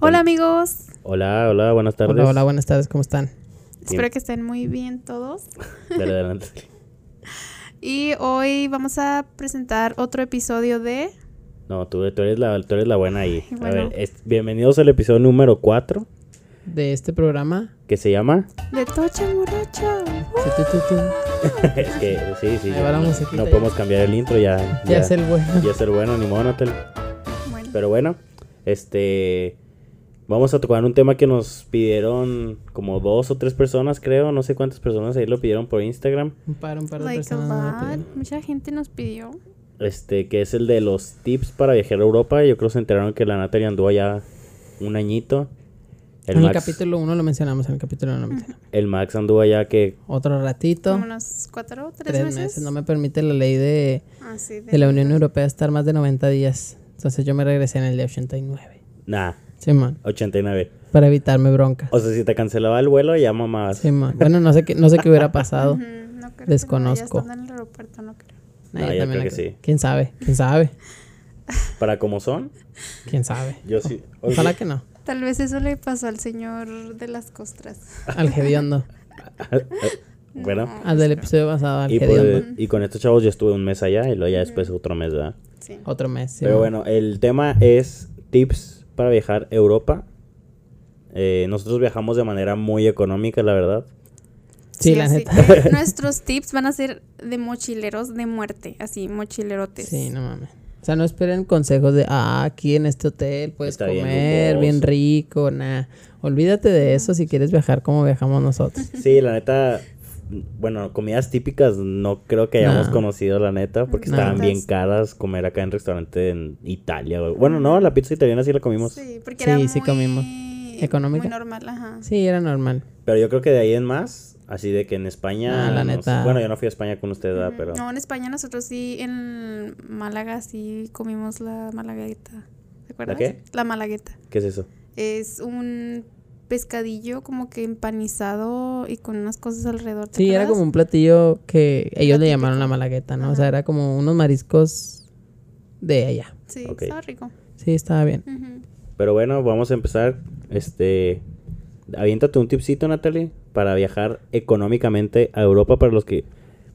Hola amigos, Hola, hola, buenas tardes. Hola, hola, buenas tardes, ¿cómo están? espero que estén muy bien todos. Dale adelante. Y hoy vamos a presentar otro episodio de... No, tú, tú eres la, tú eres la buena ahí. A ver, es- bienvenidos al episodio número 4, De este programa. que se llama... De Tocha tu. es que, sí, sí. No, ya. podemos cambiar el intro, ya. Ya es el bueno. Ya es el bueno, ni modo. Bueno, Pero bueno, este... Vamos a tocar un tema que nos pidieron como dos o tres personas, creo. No sé cuántas personas ahí lo pidieron por Instagram. Un par, un par de like personas. Mucha gente nos pidió. Este, que es el de los tips para viajar a Europa. Yo creo que se enteraron que la Natalia anduvo allá un añito. El en el Max, capítulo 1 lo mencionamos, en el capítulo 1 lo mencionamos. el Max anduvo allá que Otro ratito. Como unos cuatro o tres, Tres meses. meses. No me permite la ley de, Ah, sí, de la Unión Europea estar más de 90 días. Entonces yo me regresé en el día 89. Nah, Simón. 89. Para evitarme broncas. O sea, si te cancelaba el vuelo, ya mamás. Simón. Bueno, no sé qué, no sé qué hubiera pasado. No creo Desconozco. Que no, ya estando en el aeropuerto, no creo. No, yo que sí. ¿Quién sabe? ¿Quién sabe? Para como son, ¿Quién sabe? yo sí. Ojalá que no. Tal vez eso le pasó al señor de las costras. Al hediondo. bueno, No, Al del episodio pasado, al y, pues, y con estos chavos yo estuve un mes allá y luego ya después otro mes, ¿verdad? sí. Otro mes. Pero Simón. bueno, el tema es tips para viajar a Europa. Eh, nosotros viajamos de manera muy económica, la verdad. Sí, la neta. que Nuestros tips van a ser de mochileros de muerte, así, mochilerotes. Sí, no mames. O sea, no esperen consejos de, ah, aquí en este hotel puedes Está bien comer bien, lujoso. rico, nah. Olvídate de eso si quieres viajar como viajamos nosotros. Sí, la neta, bueno, comidas típicas no creo que hayamos No. conocido, la neta, porque No. estaban bien caras comer acá en restaurante en Italia. Bueno, no, la pizza italiana sí la comimos. Sí, porque Sí, era sí muy comimos. ¿Económica? Muy normal, ajá. Sí, era normal. Pero yo creo que de ahí en más, así de que en España... Ah, la no sé. neta. Bueno, yo no fui a España con usted, ¿verdad? pero... No, en España nosotros sí, en Málaga sí comimos la malagueta. ¿Te acuerdas? qué? La malagueta. ¿Qué es eso? Es un pescadillo como que empanizado y con unas cosas alrededor. ¿te Sí, era como un platillo que ellos le llamaron la malagueta, ¿no? O sea, era como unos mariscos de allá. Sí, estaba rico. Sí, estaba bien. Pero bueno, vamos a empezar. Este... Aviéntate un tipcito, Natalie, para viajar económicamente a Europa para los que...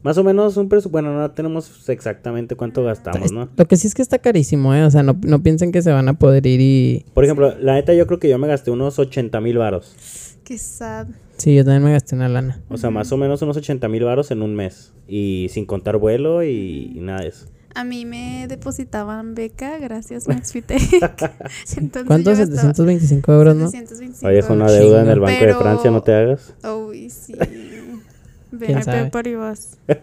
Más o menos un presupuesto... Bueno, no tenemos exactamente cuánto gastamos, ¿no? Lo que sí es que está carísimo, ¿eh? O sea, no, no piensen que se van a poder ir y... Por ejemplo, la neta yo creo que yo me gasté unos 80 mil varos. Qué sad. Sí, yo también me gasté una lana. O sea, más o menos unos 80 mil varos en un mes. Y sin contar vuelo y, y nada de eso. A mí me depositaban beca, gracias Maxfitec. Gastaba 725 euros, ¿no? 725 Oye, es una deuda en el. Banco de Francia, no te hagas. Uy, sí. ¿Quién sabe? BNP Paribas.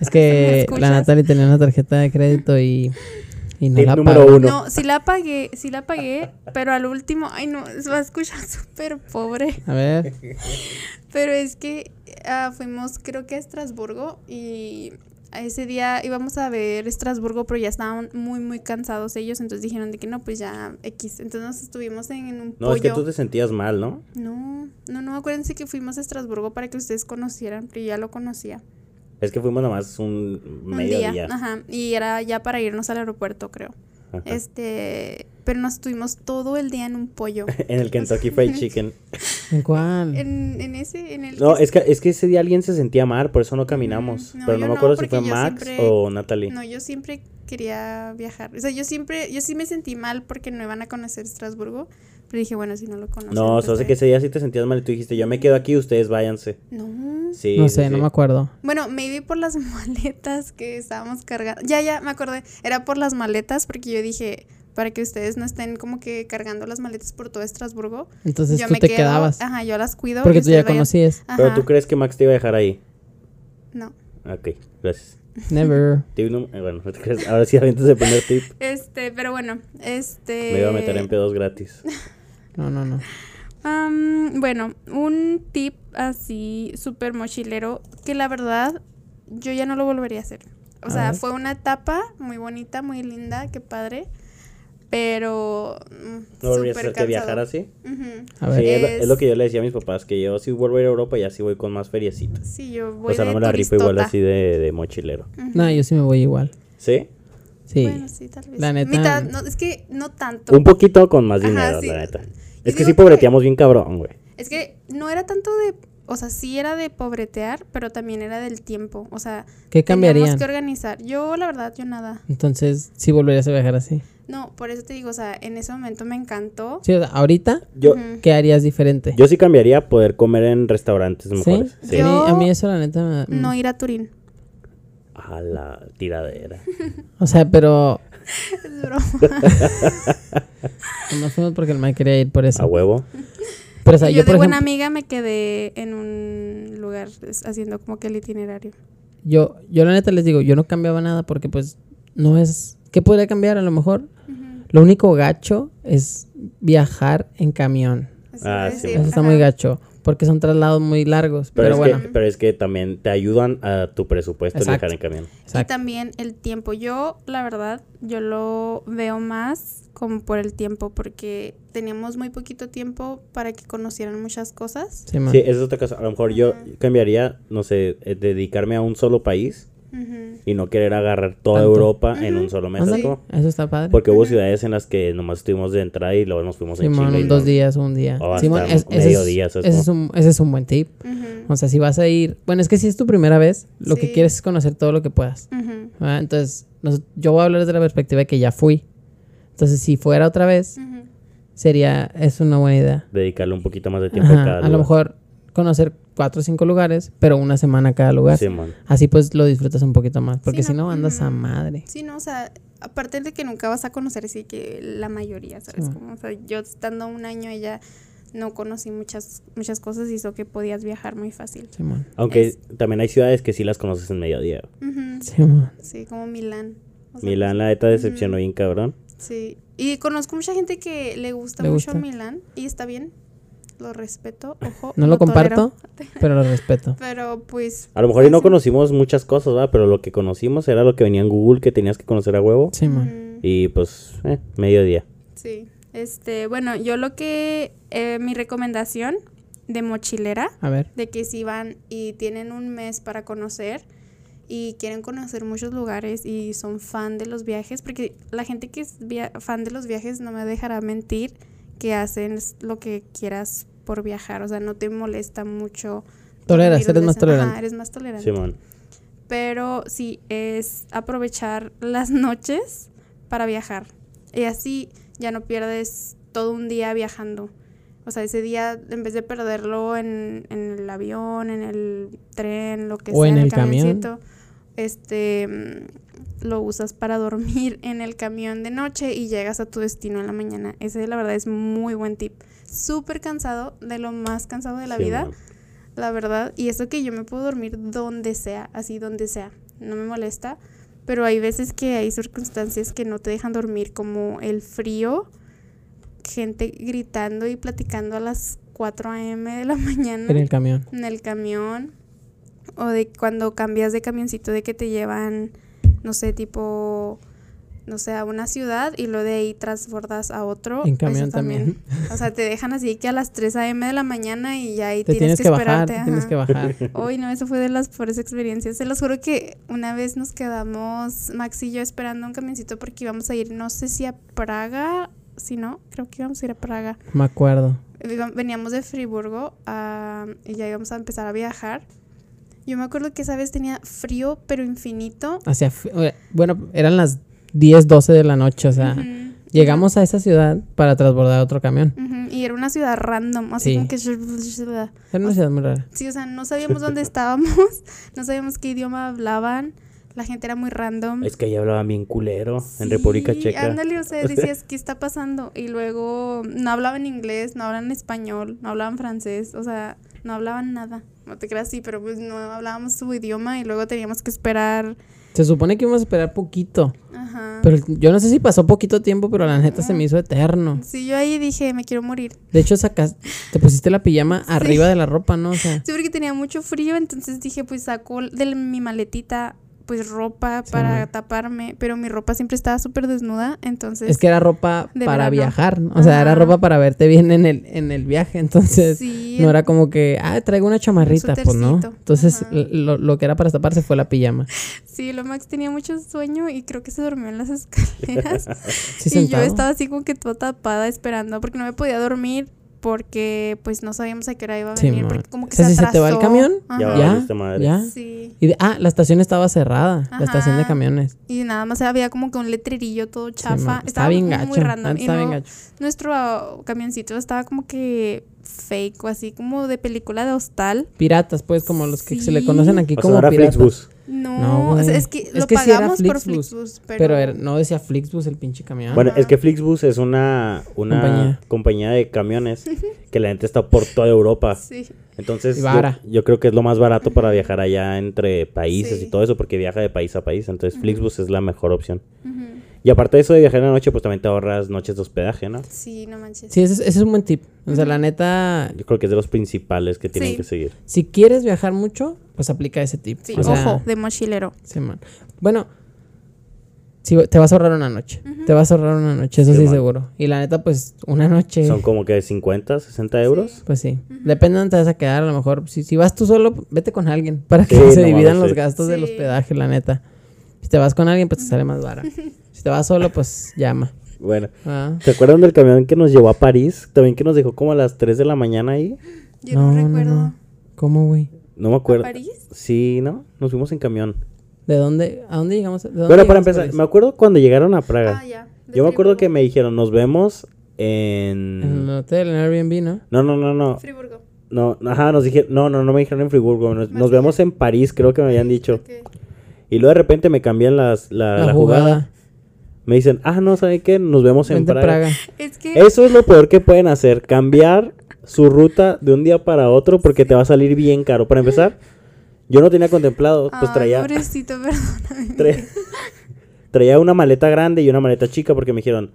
Es que la Natalie tenía una tarjeta de crédito y, y no Tip la número pagó. uno. No, sí la pagué, sí la pagué, pero al último, ay no, se va a escuchar súper pobre. A ver, Pero es que ah, fuimos, creo que a Estrasburgo y ese día íbamos a ver Estrasburgo, pero ya estaban muy, muy cansados ellos, entonces dijeron de que no, pues ya X. Entonces nos estuvimos en, en un No, pollo. es que tú te sentías mal, ¿no? No, no, no, acuérdense que fuimos a Estrasburgo para que ustedes conocieran, pero ya lo conocía. Es que fuimos nada más un Un medio día, día. ajá, y era ya para irnos al aeropuerto, creo. Ajá. Este, pero nos estuvimos todo el día en un pollo. en el Kentucky Fried Chicken. ¿en cuál? En, en ese, en el No, que- es que, es que ese día alguien se sentía mal, por eso no caminamos. Mm, no, Pero no me no, acuerdo si fue Max siempre- o Natalie. No, yo siempre quería viajar. O sea, yo siempre, yo sí me sentí mal porque no iban a conocer Estrasburgo. Pero dije, bueno, si no lo conocen. No, pues se hace está que ese día sí te sentías mal y tú dijiste, yo me quedo aquí, ustedes váyanse. No. Sí, no sé, sí. no me acuerdo. Bueno, maybe por las maletas que estábamos cargando. Ya, ya, me acordé. Era por las maletas porque yo dije, para que ustedes no estén como que cargando las maletas por todo Estrasburgo. Entonces yo tú me te quedo, quedabas. Ajá, yo las cuido. Porque tú ya vayan- conocías. Pero tú crees que Max te iba a dejar ahí. No. Ok, gracias. Never. Tip num- eh, bueno, no te creas. ahora sí avientas el primer tip. Este, pero bueno, este. Me iba a meter en pedos gratis. No, no, no. Am, bueno, un tip así súper mochilero que la verdad yo ya no lo volvería a hacer. O A sea, ver. fue una etapa muy bonita, muy linda, qué padre. Pero. mm, ¿No volverías a hacer que viajar así? A ver. Sí, es, lo- Es- es lo que yo le decía a mis papás, que yo si vuelvo a ir a Europa ya sí voy con más feriecitas. Sí, yo voy O sea, de no me la rifo igual así de, de mochilero. Ujú. No, yo sí me voy igual. ¿Sí? Sí. Bueno, sí, tal vez. La neta- Mitad, no, es que no tanto. Un poquito con más Ajá, dinero, sí. la neta. Es que sí pobreteamos bien cabrón, güey. Es que no era tanto de, o sea, sí era de pobretear, pero también era del tiempo. O sea, ¿Qué teníamos cambiarían? que organizar. Yo, la verdad, yo nada. Entonces, sí volverías a viajar así. No, por eso te digo, o sea, en ese momento me encantó. Sí, o sea, ahorita, Yo. ¿qué harías diferente? yo sí cambiaría poder comer en restaurantes ¿Sí? mejores. Sí. Yo- A, mí, a mí eso, la neta, me- No ir a Turín. A la tiradera. O sea, pero Es broma. no fuimos porque el Mike quería ir por eso. A huevo. Pero, o sea, Y yo, yo, por de buena ejemplo, amiga me quedé en un lugar haciendo como que el itinerario. yo, yo la neta les digo, yo no cambiaba nada porque pues no es... ¿Qué podría cambiar a lo mejor? Lo único gacho es viajar en camión. Así Ah, sí, Eso está ajá. muy gacho. Porque son traslados muy largos. Pero, Pero, es bueno, que, pero es que también te ayudan a tu presupuesto Exacto. viajar en camión. Y también el tiempo. Yo, la verdad, yo lo veo más como por el tiempo, porque teníamos muy poquito tiempo para que conocieran muchas cosas. Sí. Sí, esa es otra cosa. A lo mejor yo cambiaría, no sé, eh, dedicarme a un solo país Y no querer agarrar toda Tanto. Europa en un solo mes. ¿sacó? Eso está padre. Porque hubo ciudades en las que nomás estuvimos de entrada y luego nos fuimos en Simón, y dos no- días, un día. O hasta Simón, es- medio es, día, ¿sabes ese, es un, ese es un buen tip. O sea, si vas a ir... Bueno, es que si es tu primera vez, lo que quieres es conocer todo lo que puedas. ¿verdad? Entonces, nos- yo voy a hablar desde la perspectiva de que ya fui. Entonces, si fuera otra vez, sería... Es una buena idea. Dedicarle un poquito más de tiempo Ajá, a cada a lo lugar. mejor conocer cuatro o cinco lugares, pero una semana cada lugar. Simón. Así pues lo disfrutas un poquito más. Porque Sí, si no, andas a madre. Sí, no, o sea, aparte de que nunca vas a conocer así que la mayoría, ¿sabes? Sí. Como, o sea, yo estando un año ya no conocí muchas muchas cosas y hizo que podías viajar muy fácil. Simón. Aunque Es- también hay ciudades que sí las conoces en mediodía. Ujú. Simón. Sí, como Milán. O sea, Milán, la neta, decepcionó bien cabrón. Sí, y conozco mucha gente que le gusta ¿Le mucho gusta? Milán y está bien, lo respeto, ojo. No lo comparto, pero lo respeto. pero pues... A lo mejor y no conocimos muchas cosas, ¿verdad? Pero lo que conocimos era lo que venía en Google que tenías que conocer a huevo. Simón. Ujú, Y pues, eh, mediodía. Sí, este, bueno, yo lo que, eh, mi recomendación de mochilera, A ver. de que si van y tienen un mes para conocer y quieren conocer muchos lugares y son fan de los viajes, porque la gente que es via- fan de los viajes no me dejará mentir que hacen lo que quieras por viajar, o sea, no te molesta mucho. Toleras, eres más tolerante. Ajá, eres más tolerante. Simón. Pero sí, es aprovechar las noches para viajar. Y así ya no pierdes todo un día viajando. O sea, ese día, en vez de perderlo en, en el avión, en el tren, lo que O sea, en en el, el camión. camioncito, este, lo usas para dormir en el camión de noche y llegas a tu destino en la mañana. Ese, la verdad, es muy buen tip. Súper cansado, de lo más cansado de la vida la verdad. Y eso que yo me puedo dormir donde sea, así donde sea, no me molesta. Pero hay veces que hay circunstancias que no te dejan dormir, como el frío, gente gritando y platicando a las 4 a.m. de la mañana En el camión. en el camión. O de cuando cambias de camioncito de que te llevan, no sé, tipo, no sé, a una ciudad y luego de ahí transbordas a otro. En camión también. O sea, te dejan así que a las 3 a.m. de la mañana y ya ahí Te tienes, tienes que bajar, esperarte. te tienes que bajar. Uy, no, eso fue de las peores experiencias. Se los juro que una vez nos quedamos, Max y yo, esperando un camioncito porque íbamos a ir, no sé si a Praga, si no, creo que íbamos a ir a Praga. Me acuerdo. Veníamos de Friburgo ah, y ya íbamos a empezar a viajar. Yo me acuerdo que esa vez tenía frío, pero infinito. Hacia, bueno, eran las 10, 12 de la noche, o sea, Ujú. llegamos a esa ciudad para transbordar otro camión. Ujú, Y era una ciudad random, así Sí. como que... Era una ciudad muy rara. Sí, o sea, no sabíamos dónde estábamos, no sabíamos qué idioma hablaban, la gente era muy random. Es que ahí hablaban bien culero en Sí, República Checa. Ándale, o sea, decías, ¿qué está pasando? Y luego no hablaban inglés, no hablaban español, no hablaban francés, o sea, no hablaban nada. No te creas así, pero pues no hablábamos su idioma y luego teníamos que esperar. Se supone que íbamos a esperar poquito. Ajá. Pero yo no sé si pasó poquito tiempo, pero la neta se me hizo eterno. Sí, yo ahí dije, me quiero morir. De hecho, sacas, te pusiste la pijama arriba de la ropa, ¿no? O sea, Sí, porque tenía mucho frío, entonces dije, pues saco de mi maletita pues ropa Sí, para taparme, pero mi ropa siempre estaba súper desnuda, entonces... Es que era ropa para verano. viajar, ¿no? o sea, era ropa para verte bien en el, en el viaje, entonces sí, no era como que, ah, traigo una chamarrita, pues no. Entonces lo, lo que era para taparse fue la pijama. sí, lo Max tenía mucho sueño y creo que se durmió en las escaleras. Sí, y yo estaba así como que toda tapada esperando porque no me podía dormir porque pues no sabíamos a qué hora iba a Sí, venir porque como que O sea, se si se te va el camión, Ya Ajá. ¿Ya? valiste madre. ¿Ya? Sí. Y de- ah, la estación estaba cerrada, la estación de camiones. Y nada más había como que un letrerillo todo Sí, chafa. man, estaba bien muy, gacho. muy random. Y estaba bien no- gacho. nuestro ah, camioncito estaba como que fake o así como de película de hostal. Piratas, pues, como los que se le Sí. conocen aquí O sea, como era piratas. Flixbus. No, No, o sea, es que Es lo que sí era pagamos por Flixbus, pero, Pero era- no decía Flixbus el pinche camión. Bueno, es que Flixbus es una, una Compañía. compañía. de camiones que la gente está por toda Europa. Sí. Entonces, yo, yo creo que es lo más barato para viajar allá entre países Sí. y todo eso, porque viaja de país a país. Entonces, Flixbus es la mejor opción. Y aparte de eso de viajar en la noche, pues también te ahorras noches de hospedaje, ¿no? Sí, no manches. Sí, ese, es- ese es un buen tip. O sea, la neta, Yo creo que es de los principales que tienen Sí. que seguir. si quieres viajar mucho, pues aplica ese tip. Sí, O sea, ojo, de mochilero. sí, man. Bueno, sí, te vas a ahorrar una noche. Te vas a ahorrar una noche, eso Sí, seguro. Y la neta, pues, una noche. Son como que 50, 60 euros. Pues sí. Depende de dónde te vas a quedar. A lo mejor, si, si vas tú solo, vete con alguien para que Sí, se no dividan mames, los sí. gastos del hospedaje, la neta. Si te vas con alguien, pues te sale más barato. si te vas solo, pues llama. Bueno, Ah. ¿te acuerdan del camión que nos llevó a París? También que nos dejó como a las 3 de la mañana ahí. Yo no, No, no, recuerdo. no. ¿Cómo, güey? No me ¿A acuerdo. París? Sí, ¿no? Nos fuimos en camión. ¿De dónde? ¿A dónde llegamos? ¿De dónde Bueno, para empezar, me acuerdo cuando llegaron a Praga. Ah, ya. Yo me acuerdo que me dijeron, nos vemos En el en... hotel, en Airbnb, ¿no? No, no, no, no. Friburgo. No, ajá, nos dijeron, no, no, no me dijeron en Friburgo, nos, vemos en París, creo que me habían dicho. Ok. Y luego de repente me cambian las, la, La, la jugada. jugada. Me dicen, ah, no, ¿saben qué? Nos vemos en Praga. Praga. Es que Eso es lo peor que pueden hacer, cambiar su ruta de un día para otro porque te va a salir bien caro. Para empezar, yo no tenía contemplado, pues Ay, traía, pobrecito, perdóname. tra- traía una maleta grande y una maleta chica porque me dijeron,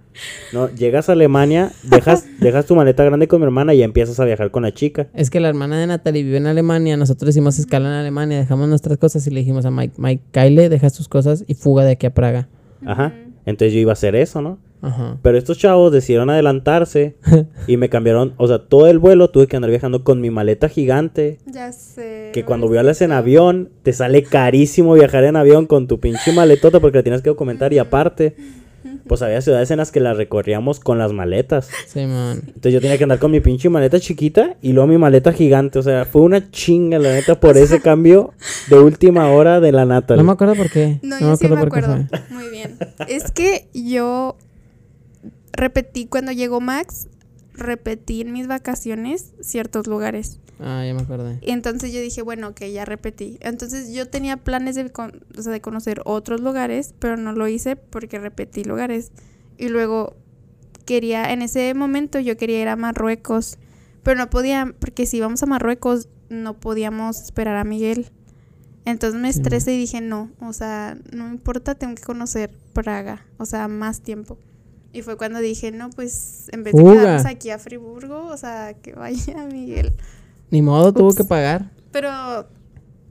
no, llegas a Alemania, dejas, dejas tu maleta grande con mi hermana y empiezas a viajar con la chica. Es que la hermana de Natalie vive en Alemania. Nosotros hicimos escala en Alemania, dejamos nuestras cosas y le dijimos a Mike, Mike, Kyle, dejas tus cosas y fuga de aquí a Praga. Ajá. Entonces yo iba a hacer eso, ¿no? Ajá. Pero estos chavos decidieron adelantarse y me cambiaron, o sea, todo el vuelo tuve que andar viajando con mi maleta gigante. Ya sé. Que cuando vuelas en avión, te sale carísimo viajar en avión con tu pinche maletota porque la tienes que documentar. Y aparte, pues había ciudades en las que las recorríamos con las maletas. Sí, man. Entonces yo tenía que andar con mi pinche maleta chiquita y luego mi maleta gigante. O sea, fue una chinga, la neta, por ese cambio de última hora de la Natalie. No me acuerdo por qué. No, me yo sí me por qué acuerdo. fue. Muy bien. Es que yo repetí cuando llegó Max, repetí en mis vacaciones ciertos lugares. Ah, ya me acordé. Y entonces yo dije, bueno, ok, ya repetí. Entonces yo tenía planes de, con- o sea, de conocer otros lugares, pero no lo hice porque repetí lugares. Y luego quería, en ese momento yo quería ir a Marruecos, pero no podía, porque si íbamos a Marruecos no podíamos esperar a Miguel. Entonces me estresé y dije, no, o sea, no importa, tengo que conocer Praga, o sea, más tiempo. Y fue cuando dije, no, pues en vez de quedarnos aquí a Friburgo, o sea, que vaya Miguel. Ni modo, tuvo que pagar. Pero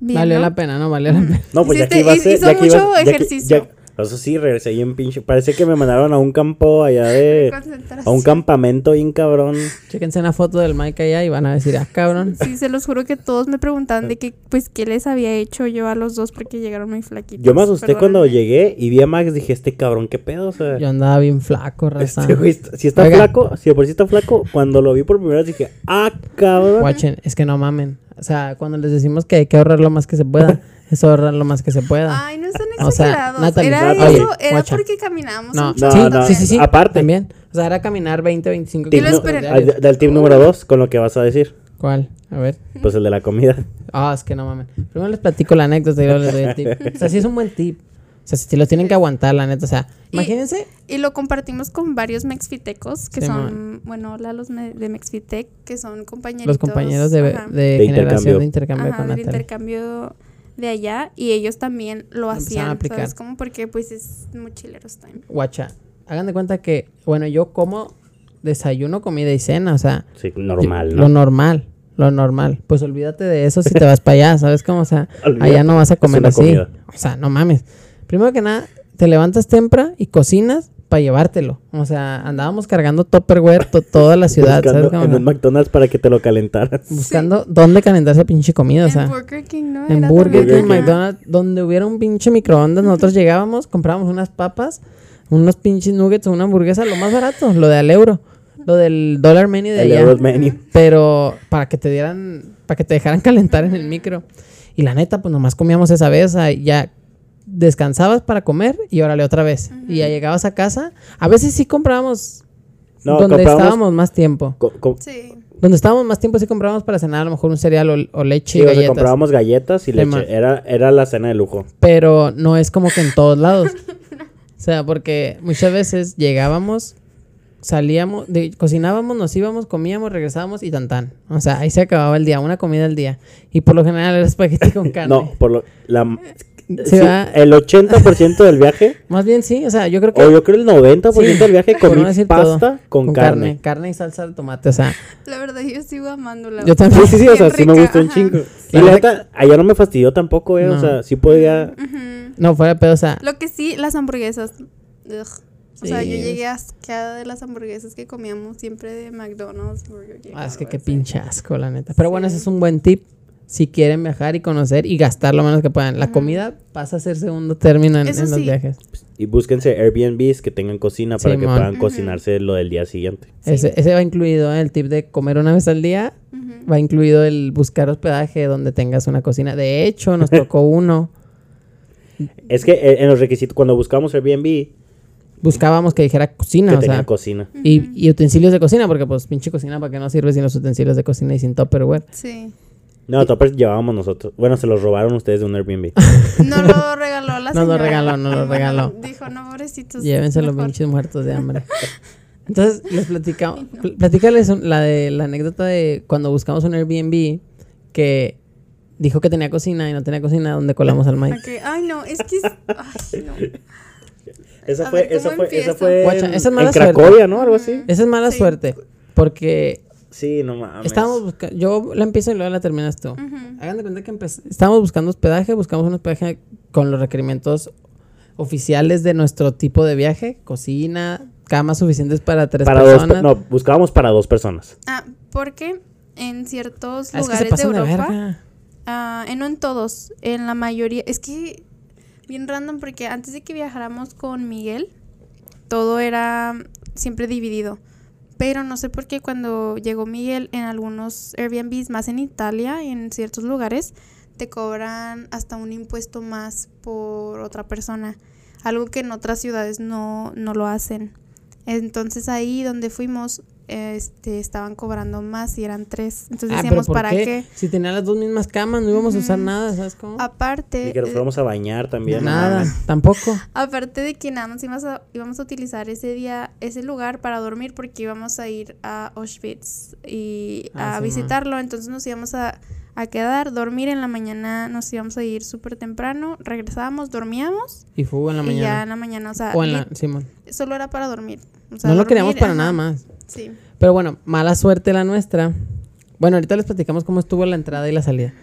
bien, valió ¿no? la pena, ¿no? Valió la pena. No, pues ya que iba a ser. hizo ya que iba- mucho ya que- ejercicio. ya- eso sí, regresé bien pinche. Parece que me mandaron a un campo allá de. A un campamento bien cabrón. Chéquense una foto del Mike allá y van a decir, ah, cabrón. Sí, se los juro que todos me preguntaban de que, pues, qué les había hecho yo a los dos porque llegaron muy flaquitos. Yo me asusté cuando llegué y vi a Max. Dije, este cabrón, ¿qué pedo? O sea, Yo andaba bien flaco, raza. este güey, si está Oiga. flaco, si de por sí está flaco, cuando lo vi por primera vez dije, ah, cabrón. Es que no mamen. O sea, cuando les decimos que hay que ahorrar lo más que se pueda, es ahorrar lo más que se pueda. Ay, no están O sea, exagerados. Natalie, era Natalie, eso, era guacha. porque caminábamos No, un No, sí, no, sí, sí, sí. aparte. También. O sea, era caminar 20, 25 Tip lo kilómetros del tip número dos, con lo que vas a decir. ¿Cuál? A ver. Pues el de la comida. Ah, es que no mamen. Primero les platico la anécdota y luego les doy el tip. O sea, sí es un buen tip. O sea, si lo tienen que aguantar, la neta. O sea, Y- imagínense. Y lo compartimos con varios mexfitecos que Sí, son, bueno, hola los me- de Mexfitec, que son compañeros. Los compañeros de, de, De generación intercambio. de intercambio ajá, con del Natalie. intercambio de allá y ellos también lo a hacían, aplicar. ¿sabes? Como porque pues es mochileros time. Guacha, hagan de cuenta que, bueno, yo como desayuno, comida y cena. O sea, Sí, normal, yo- ¿no? lo normal. lo normal. Pues olvídate de eso si te vas para allá, ¿sabes cómo? O sea, Olvídate, allá no vas a comer así. comida. O sea, no mames. Primero que nada, te levantas temprano y cocinas para llevártelo. O sea, andábamos cargando Tupperware to- toda la ciudad, ¿sabes Buscando cómo? en un McDonald's para que te lo calentaras. Buscando dónde calentar esa pinche comida, o en sea. Burger King, ¿no? En Burger. King. McDonald's, donde hubiera un pinche microondas, nosotros llegábamos, comprábamos unas papas, unos pinches nuggets o una hamburguesa, lo más barato, lo de al euro, lo del dollar menu de El allá. Euro Menu. Pero para que te dieran, para que te dejaran calentar en el micro. Y la neta, pues nomás comíamos esa vez, sea, ya descansabas para comer y órale otra vez. Y ya llegabas a casa. A veces sí comprábamos No, donde comprábamos- estábamos más tiempo. Co- co- Sí. Donde estábamos más tiempo sí comprábamos para cenar a lo mejor un cereal o, o leche Sí, y o sea, galletas. comprábamos galletas y leche. Era, era la cena de lujo. pero no es como que en todos lados. O sea, porque muchas veces llegábamos, salíamos, de- cocinábamos, nos íbamos, comíamos, regresábamos y tan tan. O sea, ahí se acababa el día, una comida al día. Y por lo general era espagueti con carne. No, por lo, la, Sí, sí, va. el 80% del viaje, Más bien sí, o sea, yo creo que... o yo creo el 90% Sí, del viaje comí no pasta todo, con, carne. Carne y salsa de tomate, o sea, La verdad, yo sigo amándola. Yo también. Sí, sí, sí, o sea, sí me gustó un chingo. Y La la neta- allá no me fastidió tampoco, eh. O sea, sí podía. Ujú. no fuera pedo, o sea, Lo que sí, las hamburguesas. Ugh. O sea, yo llegué asqueada de las hamburguesas que comíamos siempre de McDonald's, Burger King. ah, es que qué pinche asco, la neta. Pero bueno, ese es un buen tip. Si quieren viajar y conocer y gastar lo menos que puedan. La comida pasa a ser segundo término en, en los sí. viajes. Y búsquense Airbnbs que tengan cocina para que puedan cocinarse lo del día siguiente. Sí. Ese, ese va incluido ¿eh? el tip de comer una vez al día. Va incluido el buscar hospedaje donde tengas una cocina. De hecho, nos tocó uno. Es que eh, en los requisitos, cuando buscamos Airbnb, Buscábamos que dijera cocina, que o tenía sea, cocina. y, y utensilios de cocina, porque pues pinche cocina, ¿para qué no sirve sin los utensilios de cocina y sin Tupperware? Sí. No, toppers llevábamos nosotros. Bueno, se los robaron ustedes de un Airbnb. No lo regaló la No lo señora. regaló, no lo regaló. Dijo, no, pobrecitos. Llévense los mejor". pinches muertos de hambre. Entonces, les platicamos, pl- platícales la de la anécdota de cuando buscamos un Airbnb que dijo que tenía cocina y no tenía cocina, donde colamos al Mike. Ay, no, es que. es- Ay, no. Esa fue, ver, esa ¿cómo fue, esa fue Guacha, en, esa es mala en suerte. Cracovia, ¿no? Algo así. Esa es mala Sí. suerte, porque Sí, no mames. estábamos buscando, yo la empiezo y luego la terminas tú. Hagan de cuenta que estábamos buscando hospedaje, buscamos un hospedaje con los requerimientos oficiales de nuestro tipo de viaje, cocina, camas suficientes para tres para dos, personas. pe- no, buscábamos para dos personas. Ah, porque en ciertos Ah, es que se lugares de Europa. verga. Ah, eh, no en todos, en la mayoría. Es que bien random porque antes de que viajáramos con Miguel, todo era siempre dividido. Pero no sé por qué cuando llegó Miguel en algunos Airbnbs, más en Italia, en ciertos lugares, te cobran hasta un impuesto más por otra persona. Algo que en otras ciudades no, no lo hacen. Entonces ahí donde fuimos, este, estaban cobrando más y eran tres. Entonces Ah, decíamos, ¿por ¿para qué? qué? Si tenían las dos mismas camas, no íbamos a usar nada, ¿sabes cómo? Aparte, Y que nos eh, fuéramos a bañar también. nada, tampoco. aparte de que nada más íbamos a, íbamos a utilizar ese día, ese lugar para dormir porque íbamos a ir a Auschwitz y Ah, a sí, visitarlo, entonces nos íbamos a, a quedar, dormir en la mañana, nos íbamos a ir súper temprano, regresábamos, dormíamos Y fue en la y ya mañana. en la mañana, o sea, O en la, lit- Simón. solo era para dormir. o sea, No lo queríamos para ajá. nada más. Sí. Pero bueno, mala suerte la nuestra. Bueno, ahorita les platicamos cómo estuvo la entrada y la salida.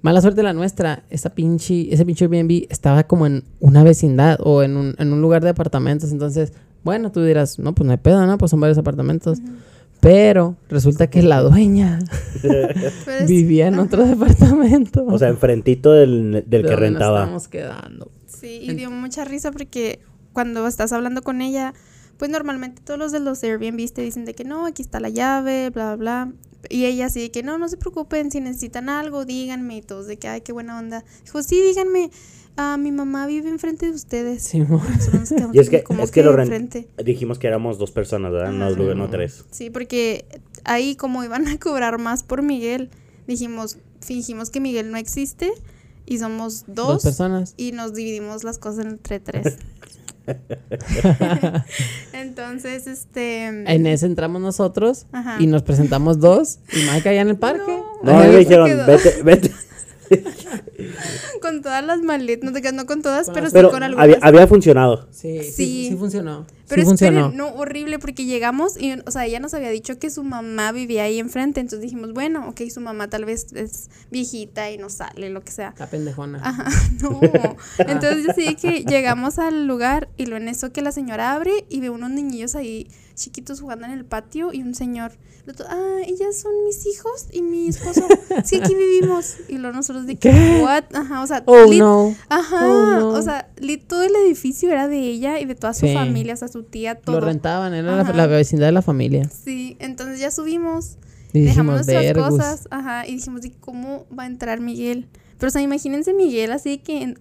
Mala suerte la nuestra. Esa pinche, ese pinche Airbnb estaba como en una vecindad o en un, en un lugar de apartamentos. Entonces, bueno, tú dirás, no, pues no hay pedo, ¿no? Pues son varios apartamentos. Pero resulta que la dueña vivía en otro departamento. O sea, enfrentito del, del de que donde nos rentaba. estábamos quedando. Sí, y dio mucha risa porque cuando estás hablando con ella, pues normalmente todos los de los Airbnbs te dicen de que no, aquí está la llave, bla, bla, bla. Y ella así de que no, no se preocupen, si necesitan algo, díganme y todos de que, ay, qué buena onda. Dijo, sí, díganme, ah, mi mamá vive enfrente de ustedes. Simón. Y es que, ¿cómo es que lo ren- enfrente? dijimos que éramos dos personas, ¿verdad? No, no tres. Sí, porque ahí como iban a cobrar más por Miguel, dijimos, fingimos que Miguel no existe y somos Dos dos personas. y nos dividimos las cosas entre tres. Entonces, este. En ese entramos nosotros Ajá. y nos presentamos dos y Mike allá en el parque. No, me dijeron, quedó. vete, vete. Con todas las maletas, no, te creas, no con todas, pero, sí con algunas. había, había funcionado. Sí, sí, Sí. sí funcionó. pero Pero Sí funcionó. esperen, no, horrible, porque llegamos y, o sea, ella nos había dicho que su mamá vivía ahí enfrente, entonces dijimos, bueno, ok, su mamá tal vez es viejita y no sale, lo que sea. La pendejona. Ajá, no. Entonces sí que llegamos al lugar y lo en eso que la señora abre y ve unos niñillos ahí chiquitos jugando en el patio y un señor. lo Ah, ellas son mis hijos y mi esposo. Sí, aquí vivimos. Y luego nosotros de que, ¿Qué? what? Ajá, o sea, Oh, lit- no. Ajá, Oh, no. o sea, lit- todo el edificio era de ella y de toda su Sí. familia, o sea, su tía, Lo todo. rentaban, era la, vecindad de la familia. Sí, entonces ya subimos, Y dejamos dijimos, nuestras "Vergus". cosas, ajá, y dijimos, ¿y cómo va a entrar Miguel? Pero, o sea, imagínense Miguel así que en,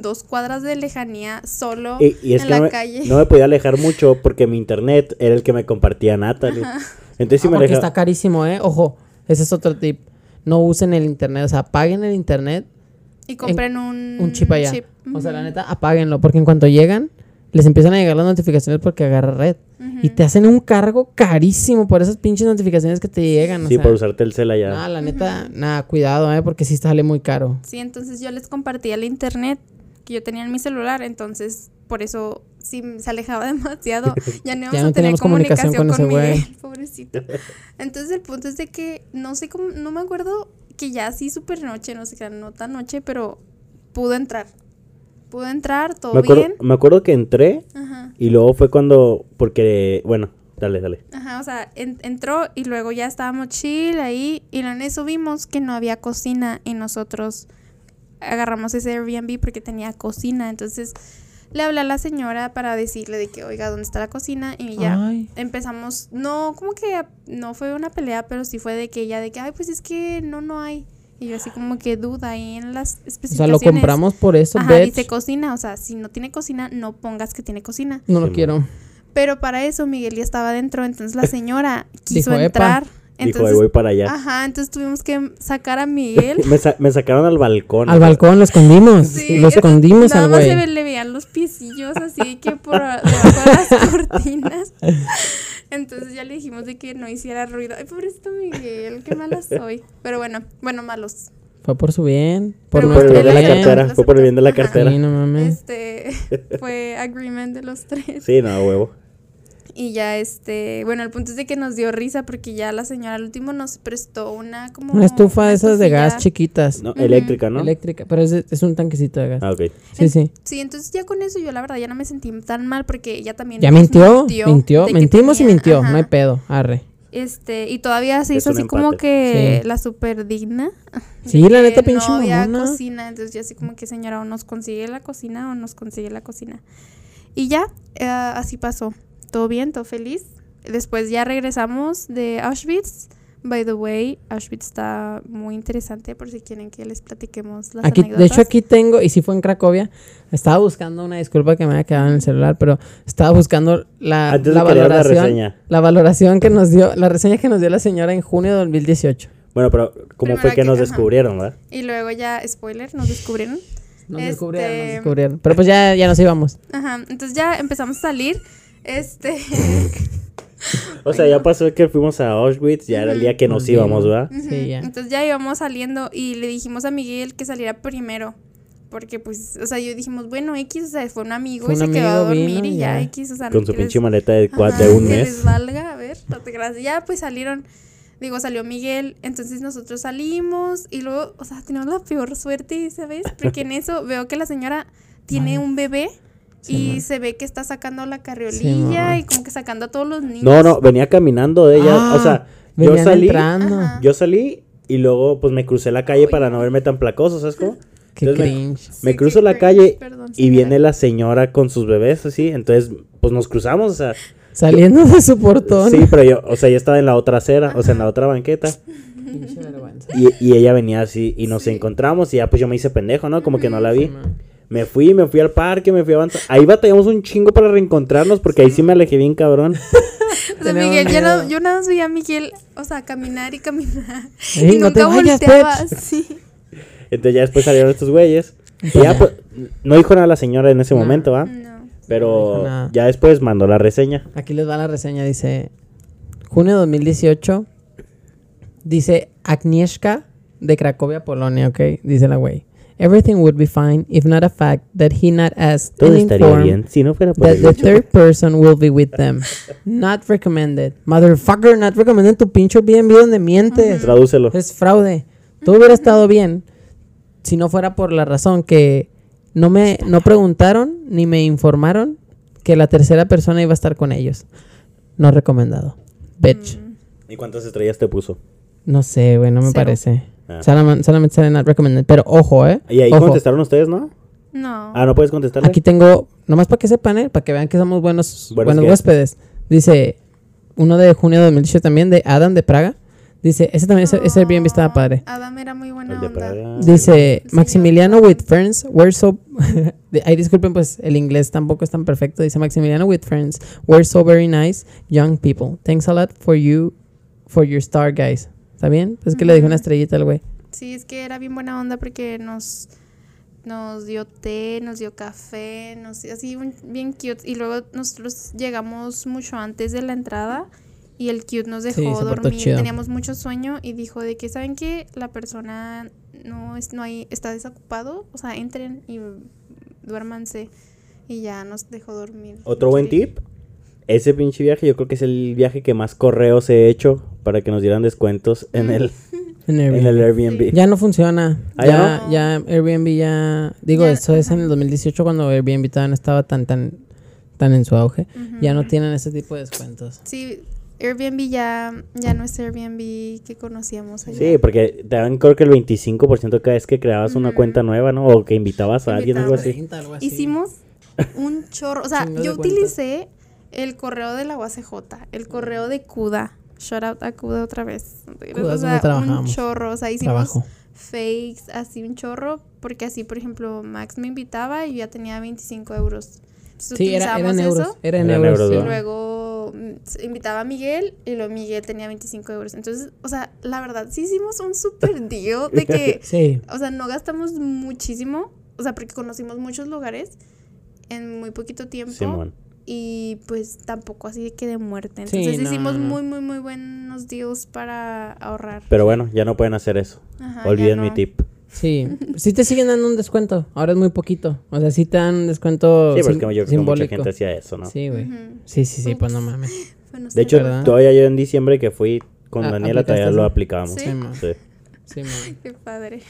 dos cuadras de lejanía, solo Y, y es en que la no me, calle. no me podía alejar mucho porque mi internet era el que me compartía Natalie. Entonces si Ah, me porque alejaba... está carísimo, ¿eh? Ojo, ese es otro tip. No usen el internet, o sea, apaguen el internet, Y compren un, un chip allá. chip. O sea, la neta, apáguenlo, porque en cuanto llegan, les empiezan a llegar las notificaciones porque agarra red. Y te hacen un cargo carísimo por esas pinches notificaciones que te llegan. O Sí, sea, por usarte el cel allá. Nada, la neta, nada, cuidado, ¿eh? Porque sí sale muy caro. Sí, entonces yo les compartía el internet que yo tenía en mi celular, entonces por eso sí se alejaba demasiado. Ya no íbamos Ya a tener comunicación comunicación, con con, ese güey. Miguel, pobrecito. Entonces el punto es de que no sé cómo, no me acuerdo que ya así súper noche, no sé qué, no tan noche, pero pudo entrar. Pudo entrar, todo me, acuerdo, bien. me acuerdo que entré Ajá. y luego fue cuando... Porque, bueno, dale, dale. Ajá, o sea, en- entró y luego ya estábamos chill ahí y en eso vimos que no había cocina y nosotros agarramos ese Airbnb porque tenía cocina, entonces le hablé a la señora para decirle de que, oiga, ¿dónde está la cocina? Y ya Ay. empezamos, no, como que no fue una pelea, pero sí fue de que ella de que, ay, pues es que no, no hay. Y yo así como que duda ahí en las O sea, especificaciones. lo compramos por eso, Ajá, bitch. dice cocina, o sea, si no tiene cocina, no pongas que tiene cocina. No lo Sí, quiero. Pero para eso Miguel ya estaba dentro, entonces la señora quiso Dijo, "Epa". Dijo, Entonces, ahí voy para allá. ajá, entonces tuvimos que sacar a Miguel. Me, sa- me sacaron al balcón. Al balcón lo escondimos. Sí, lo escondimos Nada al más güey. se ve- le veían los piecillos así que por debajo de las cortinas. Entonces ya le dijimos de que no hiciera ruido. Ay, pobrecito Miguel, qué mala soy. Pero bueno, bueno, malos. Fue por su bien. Por por el bien de la cartera. Fue por el bien de la cartera. Sí, no mames. Este fue agreement de los tres. Sí, no, huevo. Y ya este, bueno, el punto es de que nos dio risa porque ya la señora al último nos prestó una como Una estufa una de esas de gas chiquitas. No, Eléctrica, ¿no? Eléctrica. Pero es, es un tanquecito de gas. Ah, ok. Sí, sí. Sí, entonces ya con eso yo la verdad ya no me sentí tan mal porque ella también Ya nos mintió. Mintió. que Mentimos y mintió. ajá. No hay pedo. Arre. Este, y todavía se Es hizo así como que Sí. la super digna. Sí, la neta, pinche No había mamona. cocina, entonces yo así como que señora, o nos consigue la cocina o nos consigue la cocina. Y ya, eh, así pasó. Todo bien, todo feliz. Después ya regresamos de Auschwitz. By the way, Auschwitz está muy interesante por si quieren que les platiquemos las Aquí, de anécdotas. hecho, aquí tengo, y si fue en Cracovia, estaba buscando una disculpa que me había quedado en el celular, pero estaba buscando la, Antes la de valoración. La valoración que nos dio, la reseña que nos dio la señora en junio de 2018. Bueno, pero ¿cómo Primero fue que que- nos ajá. descubrieron, verdad? Y luego ya, spoiler, nos descubrieron. Nos Este- descubrieron, nos descubrieron. Pero pues ya, ya nos íbamos. Ajá, entonces ya empezamos a salir. Este. O sea, ya pasó que fuimos a Auschwitz, ya era el día que nos íbamos, ¿verdad? Sí, ya. Entonces ya íbamos saliendo y le dijimos a Miguel que saliera primero. Porque pues, o sea, yo dijimos, bueno, X, o sea, fue un amigo Fue y un se quedó a amigo, dormir vino y y ya, ya. X, o sea, Con su que pinche maleta de, Ajá, de un que mes. les valga, a ver, no te creas. Ya pues salieron, digo, salió Miguel, entonces nosotros salimos y luego, o sea, tenemos la peor suerte, ¿sabes? Porque en eso veo que la señora tiene un bebé Sí, y man. se ve que está sacando la carriolilla y como que sacando a todos los niños. No, no, venía caminando de ella. Ah, o sea, yo salí, yo salí y luego pues me crucé la calle para no verme tan placoso, ¿sabes cómo? Qué Entonces cringe. Me Sí, cruzo la cringe, calle perdón, y viene la señora con sus bebés así, entonces pues nos cruzamos, o sea, Saliendo de su portón. sí, pero yo, o sea, yo estaba en la otra acera, o sea, en la otra banqueta y, y ella venía así y nos encontramos y ya pues yo me hice pendejo, ¿no? Como que no la vi. Sí. Me fui, me fui al parque, me fui a avanzar. Ahí batallamos un chingo para reencontrarnos porque ahí sí me alejé bien cabrón. O sea, Miguel, yo, no- miedo. yo nada más veía a Miguel, o sea, caminar y caminar. Y no te nunca vayas, volteaba, sí. Entonces ya después salieron estos güeyes. Y ya pues, no dijo nada la señora en ese No. momento, ¿va? No. Pero ya después mandó la reseña. Aquí les va la reseña, dice junio 2018. Dice Agnieszka de Cracovia, Polonia, ¿ok? Dice la güey. Everything would be fine if not a fact that he not asked Todo and estaría informed bien si no fuera por that el the hecho. third person will be with them. Not recommended. Motherfucker, not recommended tu pinche Airbnb donde mientes. Tradúcelo. Es fraude. Todo hubiera estado bien si no fuera por la razón que no me no preguntaron ni me informaron que la tercera persona iba a estar con ellos. No recomendado. Bitch. ¿Y cuántas estrellas te puso? No sé, güey, no me Cero. parece. Ah. Solamente, solamente sale not recommended. Pero ojo, eh. Y ahí Ojo. contestaron ustedes, ¿no? No. Ah, no puedes contestarle. Aquí tengo, nomás para que sepan, ¿eh? Para que vean que somos buenos, Buenos huéspedes. Dice, uno de junio de 2018 también, de Adam de Praga. Dice, ese también, ese, ese Airbnb estaba padre. Adam era muy buena El de onda. Praga. Dice, Sí, Maximiliano with friends, we're so... Ay, disculpen, pues el inglés tampoco es tan perfecto. Dice, Maximiliano with friends, we're so very nice, young people. Thanks a lot for you, for your star, guys. ¿Está bien? Es que le dije una estrellita al güey. Sí, es que era bien buena onda porque nos, nos dio té, nos dio café, nos así un- bien cute. Y luego nosotros llegamos mucho antes de la entrada y el cute nos dejó Sí, dormir. chido. Teníamos mucho sueño y dijo de que, ¿saben qué? La persona no, es, no hay, está desocupado, o sea, entren y duérmanse. Y ya nos dejó dormir. Otro buen tip. Ese pinche viaje, yo creo que es el viaje que más correos he hecho para que nos dieran descuentos en el, En en Airbnb. el Airbnb. Ya no funciona. ¿Ah, ya, ya no? ya Airbnb ya. Digo, Ya, eso es en el 2018 cuando Airbnb todavía no estaba tan, tan, tan en su auge. Ya no tienen ese tipo de descuentos. Sí, Airbnb ya, ya no es Airbnb que conocíamos allá. Sí, porque te dan creo que el 25% cada vez que creabas una cuenta nueva, ¿no? O que invitabas a alguien, algo así. algo así. Hicimos un chorro. O sea, yo cuentas. utilicé el correo de la UACJ, el correo de CUDA. Shout out a CUDA otra vez. CUDA o sea, trabajamos. un chorro. O sea, hicimos Trabajo. fakes, así un chorro. Porque así, por ejemplo, Max me invitaba y yo ya tenía 25 euros. Entonces, Sí, era, era en utilizábamos euros. eso. Era en Era en euros. euros, sí. Y luego mm, invitaba a Miguel y luego Miguel tenía 25 euros. Entonces, o sea, la verdad, sí hicimos un super deal de que Sí. o sea, no gastamos muchísimo, o sea, porque conocimos muchos lugares en muy poquito tiempo Simón. Y pues tampoco así de que de muerte. Sí, Entonces no, hicimos no. muy, muy, muy buenos deals para ahorrar. Pero bueno, ya no pueden hacer eso. Ajá, Olviden mi no. tip. Sí. Sí te siguen dando un descuento. Ahora es muy poquito. O sea, sí te dan un descuento Sí, porque sim- yo creo que mucha gente hacía eso, ¿no? Sí, güey. Sí, sí, sí, pues no mames. De hecho, ¿Verdad? todavía yo en diciembre que fui con Ah, Daniela ¿aplicaste todavía lo aplicábamos. Sí. Sí. Sí. Qué padre.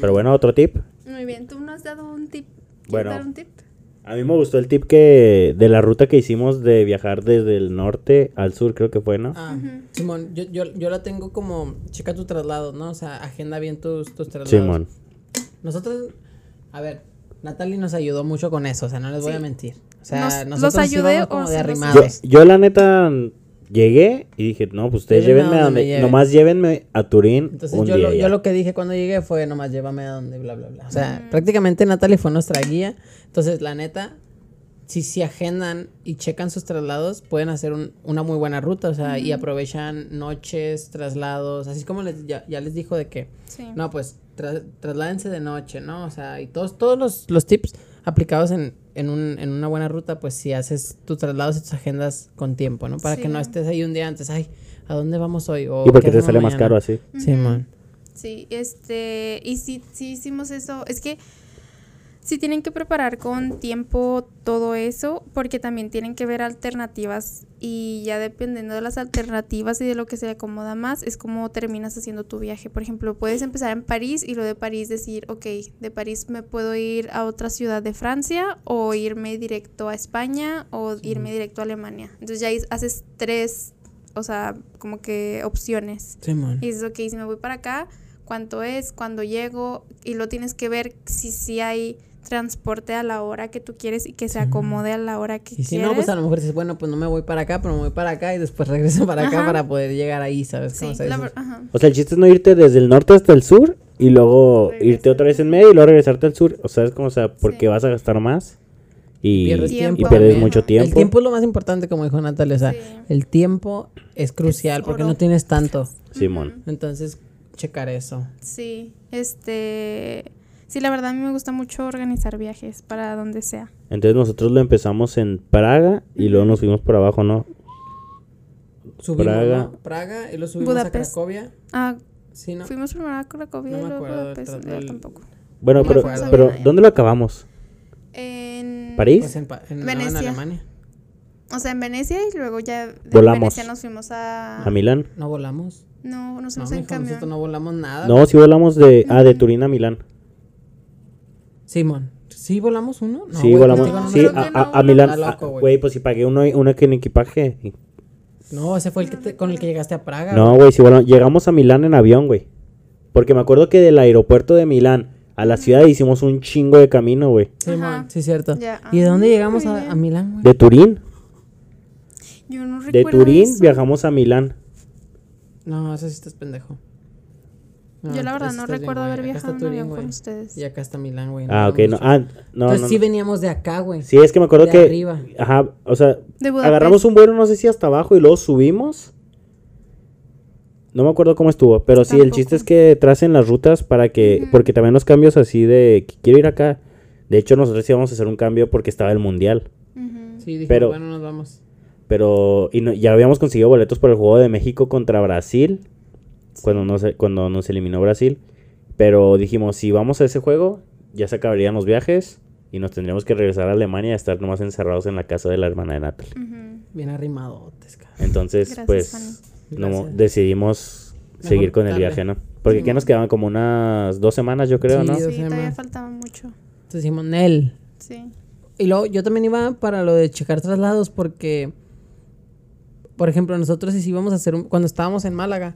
Pero bueno, otro tip. Muy bien, tú nos has dado un tip. ¿Quieres Bueno. dar un tip? A mí me gustó el tip que de la ruta que hicimos de viajar desde el norte al sur, creo que fue, ¿no? Ah. Simón, yo, yo, yo la tengo como, checa tu traslado, ¿no? O sea, agenda bien tus, tus traslados. Simón. Nosotros, a ver, Natalie nos ayudó mucho con eso, o sea, no les voy a mentir. O sea, ¿Nos- los nosotros ayudé íbamos o como de los- yo la neta llegué y dije, no, pues ustedes Llévenme a llévenme a donde lleven. nomás llévenme a Turín Entonces un yo día lo, yo lo que dije cuando llegué fue nomás llévame a donde bla bla bla. O sea, prácticamente Natalie fue nuestra guía. Entonces, la neta, si se agendan y checan sus traslados, pueden hacer un- una muy buena ruta. O sea, y aprovechan noches, traslados, así como les, ya, ya les dijo de que, Sí. no, pues tra- trasládense de noche, ¿no? O sea, y todos, todos los, los tips aplicados en, en, un, en una buena ruta, pues si haces tus traslados y tus agendas con tiempo, ¿no? Para que Sí. no estés ahí un día antes, ay, ¿a dónde vamos hoy? O, Y porque ¿qué te sale más mañana? caro así. Sí, man. Sí, este, y sí, sí hicimos eso. Es que sí tienen que preparar con tiempo todo eso, porque también tienen que ver alternativas y ya dependiendo de las alternativas y de lo que se le acomoda más, es como terminas haciendo tu viaje. Por ejemplo, puedes empezar en París y lo de París decir, ok, de París me puedo ir a otra ciudad de Francia o irme directo a España o irme directo a Alemania. Entonces ya haces tres, o sea, como que opciones. Sí, man. Y dices, ok, si me voy para acá, ¿cuánto es? ¿Cuándo llego? Y lo tienes que ver si sí hay transporte a la hora que tú quieres y que se acomode a la hora que Y si quieres. no, pues a lo mejor dices, bueno, pues no me voy para acá, pero me voy para acá y después regreso para acá para poder llegar ahí, ¿sabes? Sí, cómo se la dice? ver- ajá. O sea, el chiste es no irte desde el norte hasta el sur y luego Regresar. irte otra vez en medio y luego regresarte al sur. O sea, es como, o sea, porque Sí. vas a gastar más y, Pierdes y mucho tiempo. El tiempo es lo más importante, como dijo Natalia, o sea, Sí. el tiempo es crucial porque no tienes tanto. Simón. Entonces, checar eso. Sí, este... Sí, la verdad a mí me gusta mucho organizar viajes para donde sea. Entonces nosotros lo empezamos en Praga y luego nos fuimos por abajo, ¿no? Subimos, Praga. ¿no? Praga y lo subimos Budapest. a Cracovia. Ah, Sí, ¿no? fuimos primero a Cracovia No y luego acuerdo Budapest, yo del- tampoco. Bueno, No pero, pero. ¿dónde lo acabamos? En ¿París? Pues en, Pa- en, no, en Venecia. Alemania. O sea, en Venecia y luego ya de Volamos. Venecia nos fuimos a... ¿A Milán? No volamos. No, nos No, fuimos en mijo, camión. nosotros no volamos nada. No, sí volamos de, ah, de Turín a Milán. Simón. ¿Sí volamos uno? No, sí, volamos. no sí, a, Milán. Está loco, güey. Güey, pues si pagué uno, uno que en equipaje. Y- No, ese fue el que te- con el que llegaste a Praga. No, güey, sí volamos. Llegamos a Milán en avión, güey. Porque me acuerdo que del aeropuerto de Milán a la ciudad hicimos un chingo de camino, güey. Simón, Ajá. sí, cierto. Ya. ¿Y de dónde Ah, llegamos muy a, Milán, güey? De Turín. Yo no De recuerdo Turín eso. viajamos a Milán. No, ese sí estás pendejo. No, Yo la verdad no recuerdo haber viajado en avión con ustedes. Y acá está Milán, güey. Ah, ok, no. Ah, no, Entonces no, sí no. veníamos de acá, güey. Sí, es que me acuerdo De que. arriba. Ajá, o sea, agarramos un vuelo, no sé si hasta abajo y luego subimos. No me acuerdo cómo estuvo, pero sí, el chiste es que tracen las rutas para que. Porque también los cambios así de. que Quiero ir acá. De hecho, nosotros íbamos a hacer un cambio porque estaba el mundial. Sí, dije, Pero- bueno, nos vamos. Pero. Y no- ya habíamos conseguido boletos por el juego de México contra Brasil. Cuando nos, cuando nos eliminó Brasil. Pero dijimos, si vamos a ese juego, ya se acabarían los viajes. Y nos tendríamos que regresar a Alemania y estar nomás encerrados en la casa de la hermana de Natal. Ujú. Bien arrimadotes, cara. Entonces, Gracias, pues, no, decidimos Mejor seguir con el viaje, ¿no? Porque Sí, que nos quedaban como unas dos semanas, yo creo, Sí, ¿no? Sí, todavía faltaba mucho. Entonces dijimos, Nel. Sí. Y luego yo también iba para lo de checar traslados porque, por ejemplo, nosotros si íbamos a hacer un, cuando estábamos en Málaga,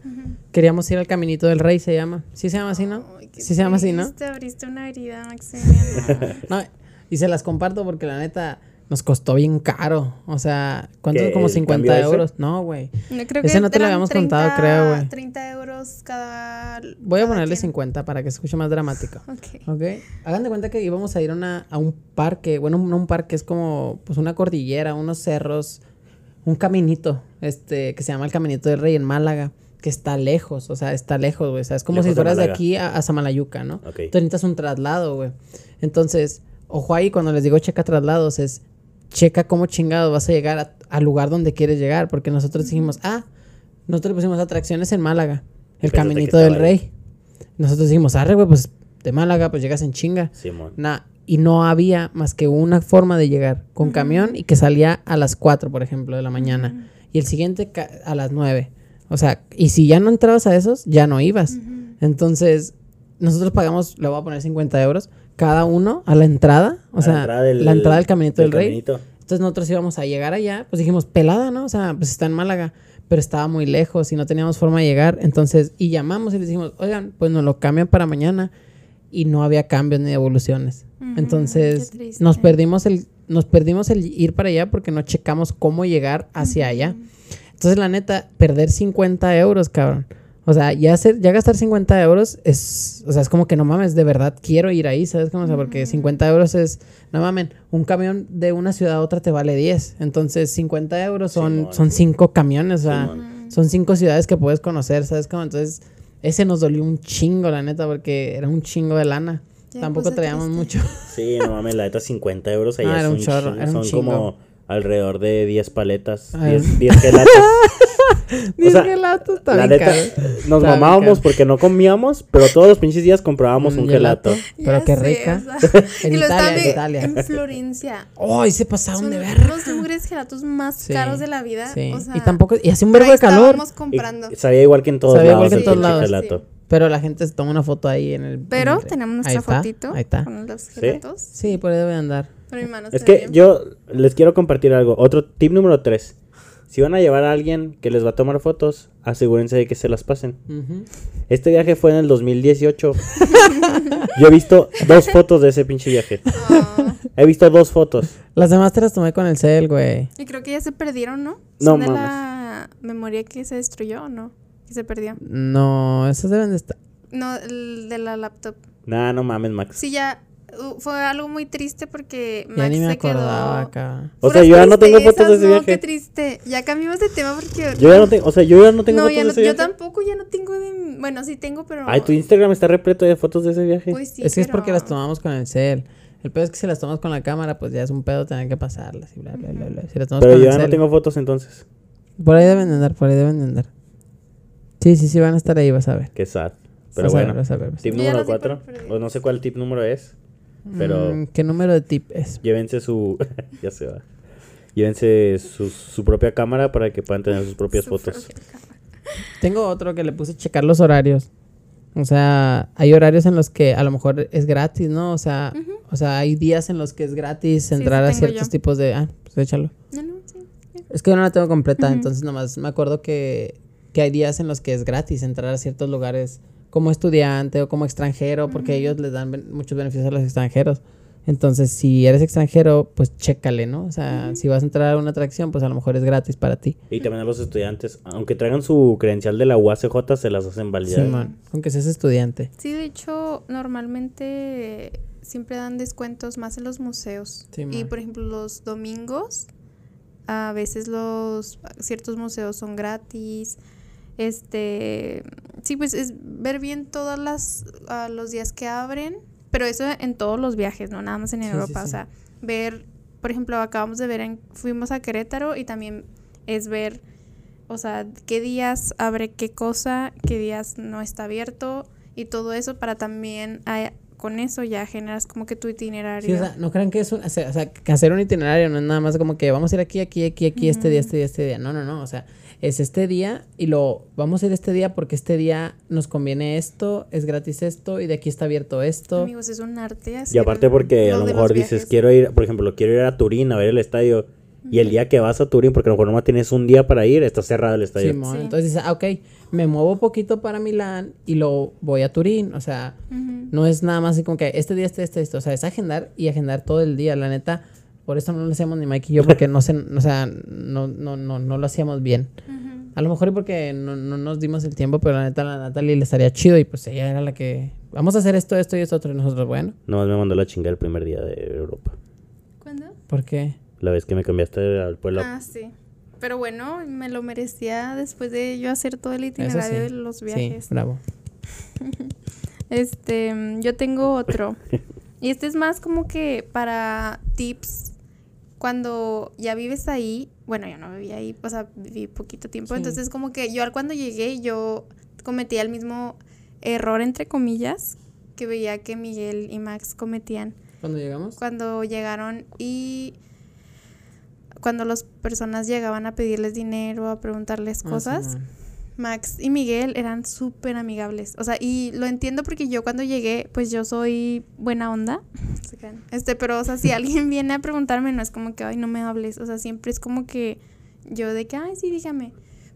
queríamos ir al Caminito del Rey, se llama. ¿Sí se llama así, no? Ay, Sí se llama así, ¿no? triste, abriste una herida, Maximiliano. No, y se las comparto porque la neta nos costó bien caro. O sea, ¿cuánto? ¿Qué, Como el 50 cambio ese? euros. No, güey. No, creo Ese no te lo habíamos contado, creo, güey. 30 euros cada. Voy a ponerle quien. 50 para que se escuche más dramático. Ok. ¿Ok? Hagan de cuenta que íbamos a ir a, una- a un parque. Bueno, no un parque, es como pues una cordillera, unos cerros, un caminito, este, que se llama el Caminito del Rey en Málaga, que está lejos, o sea, está lejos, güey. O sea, es como Lejos si fueras de, aquí a, a Samalayuca, ¿no? Ok. Tú necesitas un traslado, güey. Entonces, ojo ahí, cuando les digo checa traslados, es checa cómo chingado vas a llegar al lugar donde quieres llegar, porque nosotros dijimos, ah, nosotros le pusimos atracciones en Málaga, el Caminito del ahí. Rey. Nosotros dijimos, arre, güey, pues de Málaga, pues llegas en chinga. Simón. Nah, y no había más que una forma de llegar con camión y que salía a las 4, por ejemplo, de la mañana. Y el siguiente a las 9. O sea, y si ya no entrabas a esos, ya no ibas. Entonces, nosotros pagamos, le voy a poner 50 euros, cada uno a la entrada. O A sea, la entrada del, Caminito del, Rey. Caminito. Entonces nosotros íbamos a llegar allá, pues dijimos, pelada, ¿no? O sea, pues está en Málaga, pero estaba muy lejos y no teníamos forma de llegar. Entonces, y llamamos y les dijimos, oigan, pues nos lo cambian para mañana. Y no había cambios ni devoluciones. Ujú, Entonces, nos perdimos el, nos perdimos el ir para allá porque no checamos cómo llegar hacia allá. Entonces, la neta, perder 50 euros, cabrón. O sea, ya, hacer, ya gastar 50 euros es, o sea, es como que no mames, de verdad quiero ir ahí, ¿sabes? cómo? O sea, porque 50 euros es, no mames, un camión de una ciudad a otra te vale 10. Entonces, 50 euros son, Simón. son 5 camiones, o sea, Simón. son 5 ciudades que puedes conocer, ¿sabes? cómo? Entonces, ese nos dolió un chingo, la neta, porque era un chingo de lana. Ya Tampoco puse traíamos triste. mucho. Sí, no mames, la neta 50 euros allá Ah, es era un chorro, chingo, era un Son chingo. como alrededor de 10 paletas, Ah. 10, 10 gelatos. Diez sea, gelatos, la bien neta, caro. nos Está mamábamos porque no comíamos, pero todos los pinches días comprábamos Un un gelato. gelato. Pero Ya qué sé, rica. o sea, En y Italia, en Italia. En Florencia. ¡Ay, se pasaron Son de verga! los mugres gelatos más Sí, caros de la vida. Sí. O sea, y tampoco, y hace un vergo ahí de calor. comprando. Y sabía igual que en todos Sabía lados igual que en todos lados. gelato. Pero la gente se toma una foto ahí en el. Pero en el- tenemos ahí nuestra está, fotito Ahí está. con los gelatos. Sí, por ahí debe andar. Pero mi mano Es que bien. yo les quiero compartir algo. Otro tip número 3. Si van a llevar a alguien que les va a tomar fotos, asegúrense de que se las pasen. Este viaje fue en el 2018. Yo he visto dos fotos de ese pinche viaje. Ah, He visto dos fotos. Las demás te las tomé con el cel, güey. y creo que ya se perdieron, ¿no? No ¿Son de mames. la memoria que se destruyó o no? Que se perdió. No, esas deben de estar. No, el de la laptop. Nah, no mames, Max. Sí, ya fue algo muy triste porque Ya Max ni me se quedó. acordaba acá. O sea, yo ya no tengo fotos de ese no, viaje. qué triste. Ya cambiamos de tema porque. Yo ya no tengo, o sea, yo ya no tengo no, fotos ya de ese yo viaje. tampoco ya no tengo de. Bueno, sí tengo, pero. Ay, tu Instagram está repleto de fotos de ese viaje. Pues sí. es que es porque las tomamos con el cel. El pedo es que si las tomas con la cámara, pues ya es un pedo tener que pasarlas y bla, bla, bla, bla. Si las tomas Pero con yo el ya no tengo fotos entonces. Por ahí deben de andar, por ahí deben de andar. Sí, sí, sí, van a estar ahí, vas a ver. Qué sad. Pero Vas a ver, bueno, vas a ver, vas a tip ya número no sé cuál 4. perdí. O no sé cuál tip número es. Pero- Mm, ¿Qué número de tip es? Llévense su. ya se va. Llévense su, su propia cámara para que puedan tener sus propias Su fotos. Tengo otro que le puse checar los horarios. O sea, hay horarios en los que a lo mejor es gratis, ¿no? O sea, o sea, hay días en los que es gratis entrar sí a ciertos yo. tipos de... Ah, pues échalo. No, no, sí. Es que yo no la tengo completa, entonces nomás me acuerdo que, que hay días en los que es gratis entrar a ciertos lugares como estudiante o como extranjero, porque ellos les dan ben- muchos beneficios a los extranjeros. Entonces, si eres extranjero, pues chécale, ¿no? O sea, si vas a entrar a una atracción, pues a lo mejor es gratis para ti. Y también a los estudiantes, aunque traigan su credencial de la UACJ, se las hacen validar. Simón, aunque seas estudiante. Sí, de hecho, normalmente siempre dan descuentos más en los museos. Sí, y man. por ejemplo, los domingos, a veces los ciertos museos son gratis. Este, sí, pues es ver bien todas las ah, los días que abren, pero eso en todos los viajes, no nada más en Sí, sí, Europa, o sea, ver, por ejemplo, acabamos de ver en fuimos a Querétaro y también es ver o sea, qué días abre qué cosa, qué días no está abierto y todo eso para también ah, con eso ya generas como que tu itinerario. Sí, o sea, no crean que es un, o sea, o sea, que hacer un itinerario no es nada más como que vamos a ir aquí, aquí, aquí, aquí, este día, este día, este día. No, no, no. O sea, es este día y lo vamos a ir este día porque este día nos conviene esto, es gratis esto y de aquí está abierto esto. Amigos, es un arte Y hacer aparte porque a lo mejor dices, viajes. quiero ir, por ejemplo, quiero ir a Turín a ver el estadio. Y el día que vas a Turín, porque a lo mejor nomás tienes un día para ir, está cerrado el estadio. Simón. Sí. Entonces dices, ah, ok, me muevo poquito para Milán y lo voy a Turín. O sea, no es nada más así como que este día, este, este, esto. O sea, es agendar y agendar todo el día. La neta, por eso no lo hacemos ni Mike y yo, porque no sé, o sea, no, no, no, no lo hacíamos bien. A lo mejor y porque no, no nos dimos el tiempo, pero la neta a la Natalie le estaría chido y pues ella era la que... Vamos a hacer esto, esto y esto otro. Y nosotros, bueno, Nomás me mandó la chingada el primer día de Europa. ¿Cuándo? ¿por qué? La vez que me cambiaste al pueblo. Ah, sí. Pero bueno, me lo merecía después de yo hacer todo el itinerario sí. de los Sí, viajes. bravo. Este, yo tengo otro. y este es más como que para tips cuando ya vives ahí. Bueno, yo no vivía ahí, o sea, viví poquito tiempo. Sí. Entonces, como que yo al cuando llegué, yo cometía el mismo error, entre comillas, que veía que Miguel y Max cometían ¿Cuándo llegamos? cuando llegaron y cuando las personas llegaban a pedirles dinero, a preguntarles Ah, cosas. Simón. Max y Miguel eran súper amigables. O sea, y lo entiendo porque yo cuando llegué, pues yo soy buena onda. Este, pero, o sea, si alguien viene a preguntarme, no es como que, ay, no me hables. O sea, siempre es como que yo de que, ay, sí, dígame.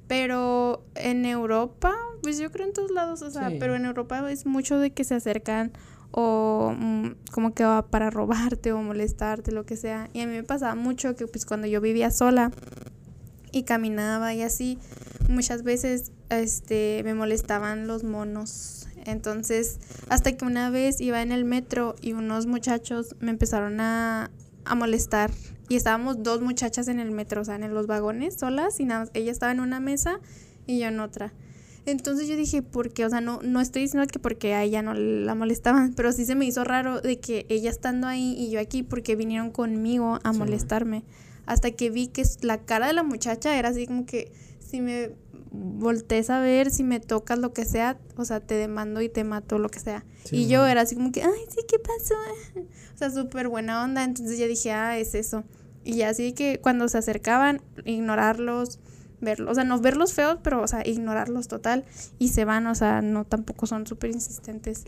Pero en Europa, pues yo creo en todos lados, o sea, Sí. pero en Europa es mucho de que se acercan o mm, como que va para robarte o molestarte, lo que sea. Y a mí me pasaba mucho que pues cuando yo vivía sola y caminaba y así, muchas veces este me molestaban los monos. Entonces, hasta que una vez iba en el metro y unos muchachos me empezaron a, a molestar. Y estábamos dos muchachas en el metro, o sea, en los vagones solas, y nada, más- ella estaba en una mesa y yo en otra. Entonces yo dije, ¿por qué? O sea, no, no estoy diciendo que porque a ella no la molestaban, pero sí se me hizo raro de que ella estando ahí y yo aquí, porque vinieron conmigo a Sí. Hasta que vi que la cara de la muchacha era así como que si me voltees a ver, si me tocas lo que sea, o sea, te demando y te mato, lo que sea. Sí, y yo era así como que, ay, sí, ¿qué pasó? O sea, súper buena onda. Entonces yo dije, ah, es eso. Y ya así que cuando se acercaban, ignorarlos, verlos, o sea, no verlos feos, pero, o sea, ignorarlos total. Y se van, o sea, no tampoco son súper insistentes.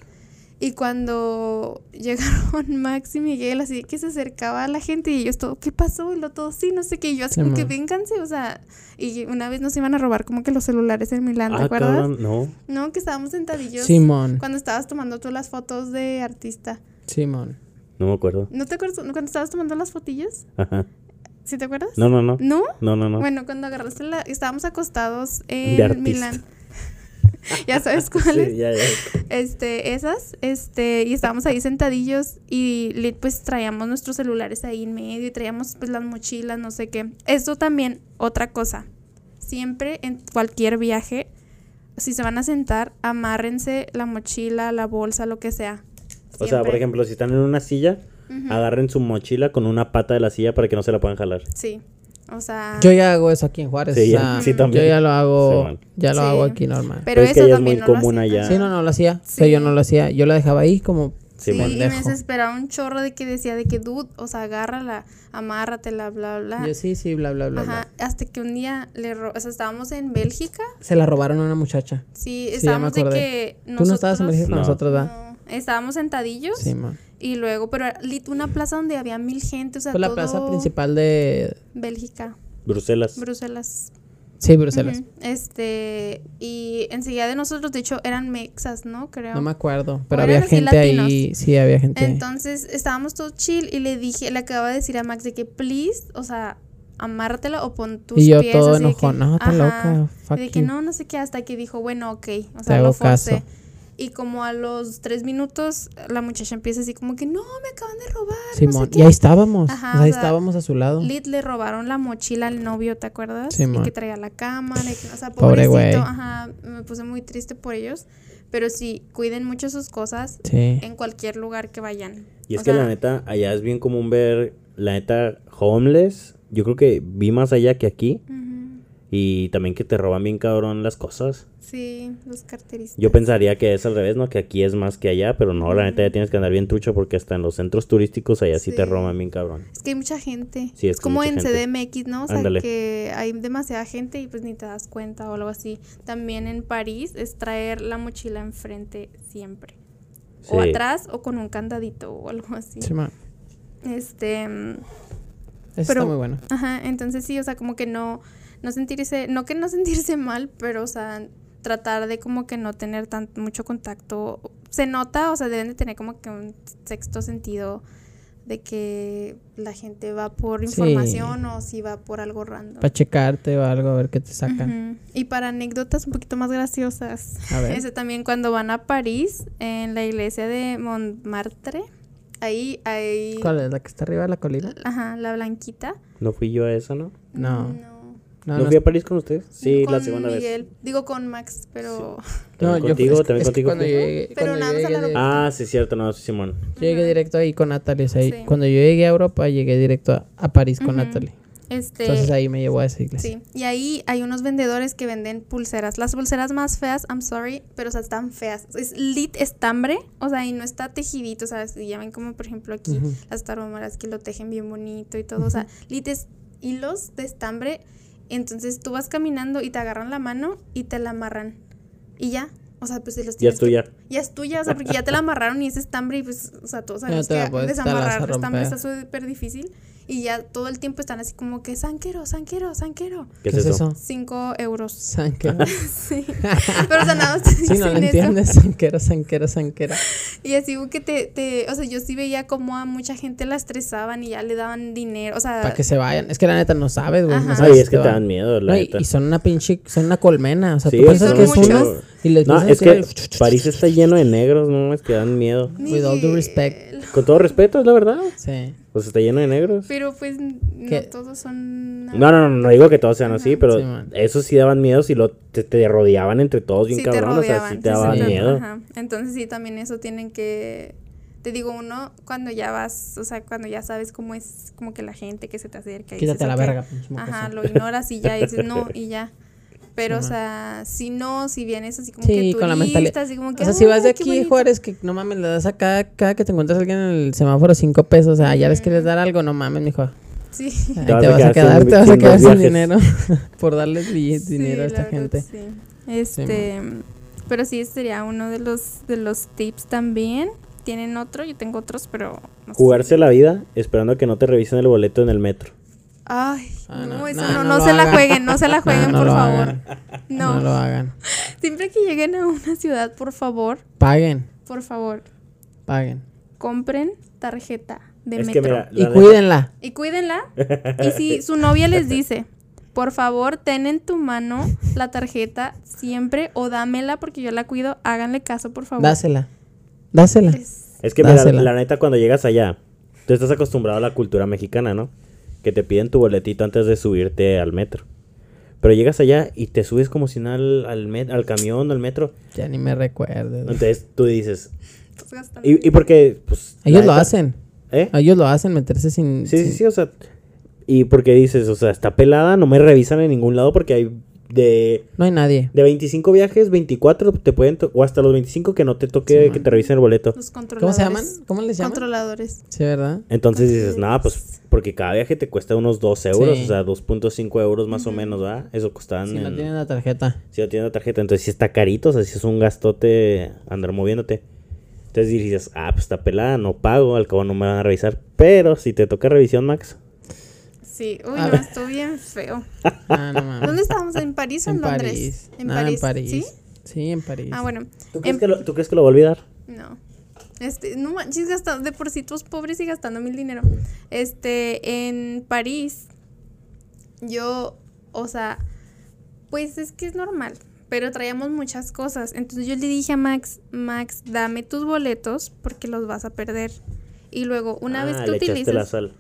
Y cuando llegaron Max y Miguel, así que se acercaba a la gente y ellos todo, ¿qué pasó? Y lo todo, sí, no sé qué. Y yo así Sí, como que vénganse, o sea, y una vez nos iban a robar como que los celulares en Milán, ¿te ah, acuerdas? cabrón, no. No, que estábamos sentadillos. Simón. Cuando estabas tomando tú las fotos de artista. Simón. No me acuerdo. ¿No te acuerdas cuando estabas tomando las fotillas? Ajá. ¿Sí te acuerdas? No, no, no. ¿No? No, no, no. Bueno, cuando agarraste la... Estábamos acostados en. Milán. ya sabes cuáles. Sí, ya, ya. Este, esas, este, y estábamos ahí sentadillos y pues traíamos nuestros celulares ahí en medio y traíamos pues las mochilas, no sé qué. Esto también, otra cosa. Siempre en cualquier viaje, si se van a sentar, amárrense la mochila, la bolsa, lo que sea. O sea, por ejemplo, si están en una silla, agarren su mochila con una pata de la silla para que no se la puedan jalar. Sí. O sea, Yo ya hago eso aquí en Juárez. Sí, o sea, sí, también. Yo ya lo hago, Sí, ya lo Sí. hago aquí normal. pero, Pero es que eso es muy no común allá. Sí, no, no lo hacía. Sí. Pero yo no lo hacía. Yo lo dejaba ahí como Sí, Sí, y me desesperaba un chorro de que decía de que, dude, o sea, agárrala, amárratela, bla, bla. Yo sí, sí, bla, bla, bla. bla. Ajá, hasta que un día le ro o sea, estábamos en Bélgica. Se la robaron a una muchacha. Sí, Sí, estábamos de acordé. que Tú no estabas en con No. nosotros, ¿verdad? No, estábamos sentadillos Sí, man. Y luego, pero una plaza donde había mil gente, o sea, Fue la todo plaza principal de... Bélgica, Bruselas. Bruselas. Sí, Bruselas. Este, y enseguida de nosotros, de hecho, eran mexas, ¿no? Creo. No me acuerdo. Pero O había gente ahí. latinos. Sí, había gente ahí. Entonces estábamos todos chill y le dije, le acababa de decir a Max de que please, o sea, amárratela o pon tus Y yo pies. todo enojón. No, está loca. Fuck Y de que you. no, no sé qué, hasta que dijo, bueno, ok. O Te sea, hago lo forcé. caso. Y como a los tres minutos, la muchacha empieza así como que, no, me acaban de robar. no sé Simón. qué". y ahí estábamos. Ajá, o sea, ahí estábamos a su lado. Lit le robaron la mochila al novio, ¿te acuerdas? Sí, y que traía la cámara. y que- o sea, Pobre güey. Ajá, me puse muy triste por ellos. Pero sí, cuiden mucho sus cosas Sí. en cualquier lugar que vayan. Y es O que la neta, allá es bien común ver, la neta, homeless. Yo creo que vi más allá que aquí. ujú, Y también que te roban bien cabrón las cosas. Sí, los carteristas. Yo pensaría que es al revés, ¿no? Que aquí es más que allá, pero no, la neta ya tienes que andar bien trucho porque hasta en los centros turísticos allá sí, te Sí. roban bien cabrón. Es que hay mucha gente. Sí, es es que como en gente. CDMX, ¿no? O sea, Ándale. que hay demasiada gente y pues ni te das cuenta o algo así. También en París es traer la mochila enfrente siempre. O Sí. atrás o con un candadito o algo así. Simón. Este, mm, Eso Pero- está muy bueno. ajá, entonces sí, o sea, como que no no sentirse, no que no sentirse mal, pero o sea, tratar de como que no tener tan mucho contacto. Se nota, o sea, deben de tener como que un sexto sentido de que la gente va por Sí. información o si va por algo random. Para checarte o algo, a ver qué te sacan. Y para anécdotas un poquito más graciosas. A ver. Ese también cuando van a París, en la iglesia de Montmartre, ahí hay... ¿Cuál es? ¿La que está arriba de la colina? Ajá, la blanquita. ¿No fui yo a esa, no? No. No. No, ¿No, no, fui a París con ustedes? Sí, la segunda vez. Miguel. Digo con Max, pero... no, ¿También yo contigo? es ¿También es contigo? cuando llegué, Pero cuando nada más de- aeropuerto. Ah, sí, cierto, no, sí, Simón. yo llegué directo ahí con Natalie. o sea, ahí- Sí. Cuando yo llegué a Europa, llegué directo a, a París con. Natalie. Este... Entonces ahí me llevó a esa iglesia. Sí, y ahí hay unos vendedores que venden pulseras. Las pulseras más feas, I'm sorry, pero o sea, están feas. Es lit estambre, o sea, y no está tejidito, o sea, si ya ven como por ejemplo aquí las taromaras que lo tejen bien bonito y todo, o sea, lit es hilos de estambre. Entonces tú vas caminando y te agarran la mano y te la amarran. Y ya, o sea, pues se los Ya tienes es que- tuya. ya es tuya, o sea, porque ya te la amarraron y es estambre y pues, o sea, todos sabemos la que desamarrar estambre está súper difícil. Y ya todo el tiempo están así como que, sanquero, sanquero, sanquero. ¿Qué, es eso? Cinco euros. Sanquero. Sí. Pero o sea, nada más te Sí, no lo entiendes. Sanquero, sanquero, sanquero. Y así que te, te, o sea, yo sí veía como a mucha gente la estresaban y ya le daban dinero, o sea, Para que se vayan. Es que la neta no sabes, güey. No Ay, sabes es si que te dan miedo, la No, y, neta. y son una pinche, son una colmena. O sea, Sí, tú piensas son que es muchos. uno y les No, es que París está lleno de negros, no, es que dan miedo. with all due respect. Con todo respeto, es la verdad. Sí. Pues está lleno de negros. Pero pues no ¿Qué? todos son No, no, no, no digo que todos sean así, pero Sí, esos sí daban miedo si lo te, te rodeaban entre todos bien sí te cabrón, o sea, sí sí, te sí, daban te- miedo. ajá. Entonces sí también eso tienen que te digo uno cuando ya vas, o sea, cuando ya sabes cómo es como que la gente que se te acerca y Quítate dices, la verga, pinche Ajá, lo ignoras y ya dices no y ya. Pero, Sí, o sea, si no, si vienes así como Sí, que con la turista, mentalidad. así como que, O sea, si vas de "Ay, qué aquí, bonito". Juárez, que no mames, le das a cada, cada que te encuentras a alguien en el semáforo cinco pesos. O sea, ya les quieres dar algo, no mames, mijo. Sí. Ahí Te vas a vas a quedar sin- te vas a quedar sin dinero por darles billet- Sí, dinero a esta verdad, gente. sí. Este, pero sí, ese sería uno de los, de los tips también. Tienen otro, yo tengo otros, pero no sé. Jugarse la vida esperando a que no te revisen el boleto en el metro. Ay, Ah, no, no, eso no, no, no no lo se la hagan. jueguen, no se la jueguen, no por favor. hagan. No. No lo hagan. Siempre que lleguen a una ciudad, por favor, Paguen, por favor, paguen. compren tarjeta de es que metro. mira, Y la neta- cuídenla. Y cuídenla. Y si su novia les dice, por favor, ten en tu mano la tarjeta siempre o dámela porque yo la cuido, háganle caso, por favor. Dásela. Dásela. Es- Es que mira, Dásela. la neta cuando llegas allá, tú estás acostumbrado a la cultura mexicana, ¿no? Que te piden tu boletito antes de subirte al metro. Pero llegas allá y te subes como si nada al, al, met- al camión, al metro. Ya ni me recuerdo. Entonces tú dices, ¿y, y por qué? Pues, Ellos lo hacen. ¿Eh? Ellos lo hacen, meterse sin. Sí, sí, sí, o sea. Y porque dices, o sea, está pelada, no me revisan en ningún lado porque hay de, No hay nadie. de 25 viajes, 24 te pueden, o hasta los 25 que no te toque que te revisen el boleto. Los ¿Cómo controladores. se llaman? ¿Cómo les llaman? Controladores. Sí, ¿verdad? Entonces dices, nada, pues porque cada viaje te cuesta unos 2 euros, Sí. o sea, 2.5 euros más o menos, ¿verdad? Eso costaban Si no en- tienen la tarjeta. Si no tienes la tarjeta, entonces sí está carito, o sea, si es un gastote andar moviéndote. Entonces dices, ah, pues está pelada, no pago, al cabo no me van a revisar. Pero si te toca revisión, Max, Sí, uy, A no, ver. estuvo bien feo. Ah, no mames. ¿Dónde estábamos? ¿En París o en, En Londres? París. En No, París. en París. ¿Sí? Sí, en París. Ah, bueno. ¿tú crees, En- que lo, ¿tú crees que lo va a olvidar? No. Este, no manches, gastando, de por sí todos pobres y gastando mil dinero. Este, en París, yo, o sea, pues es que es normal, pero traíamos muchas cosas. Entonces yo le dije a Max, Max, dame tus boletos porque los vas a perder. Y luego, una Ah, vez que le echaste la utilices... sal.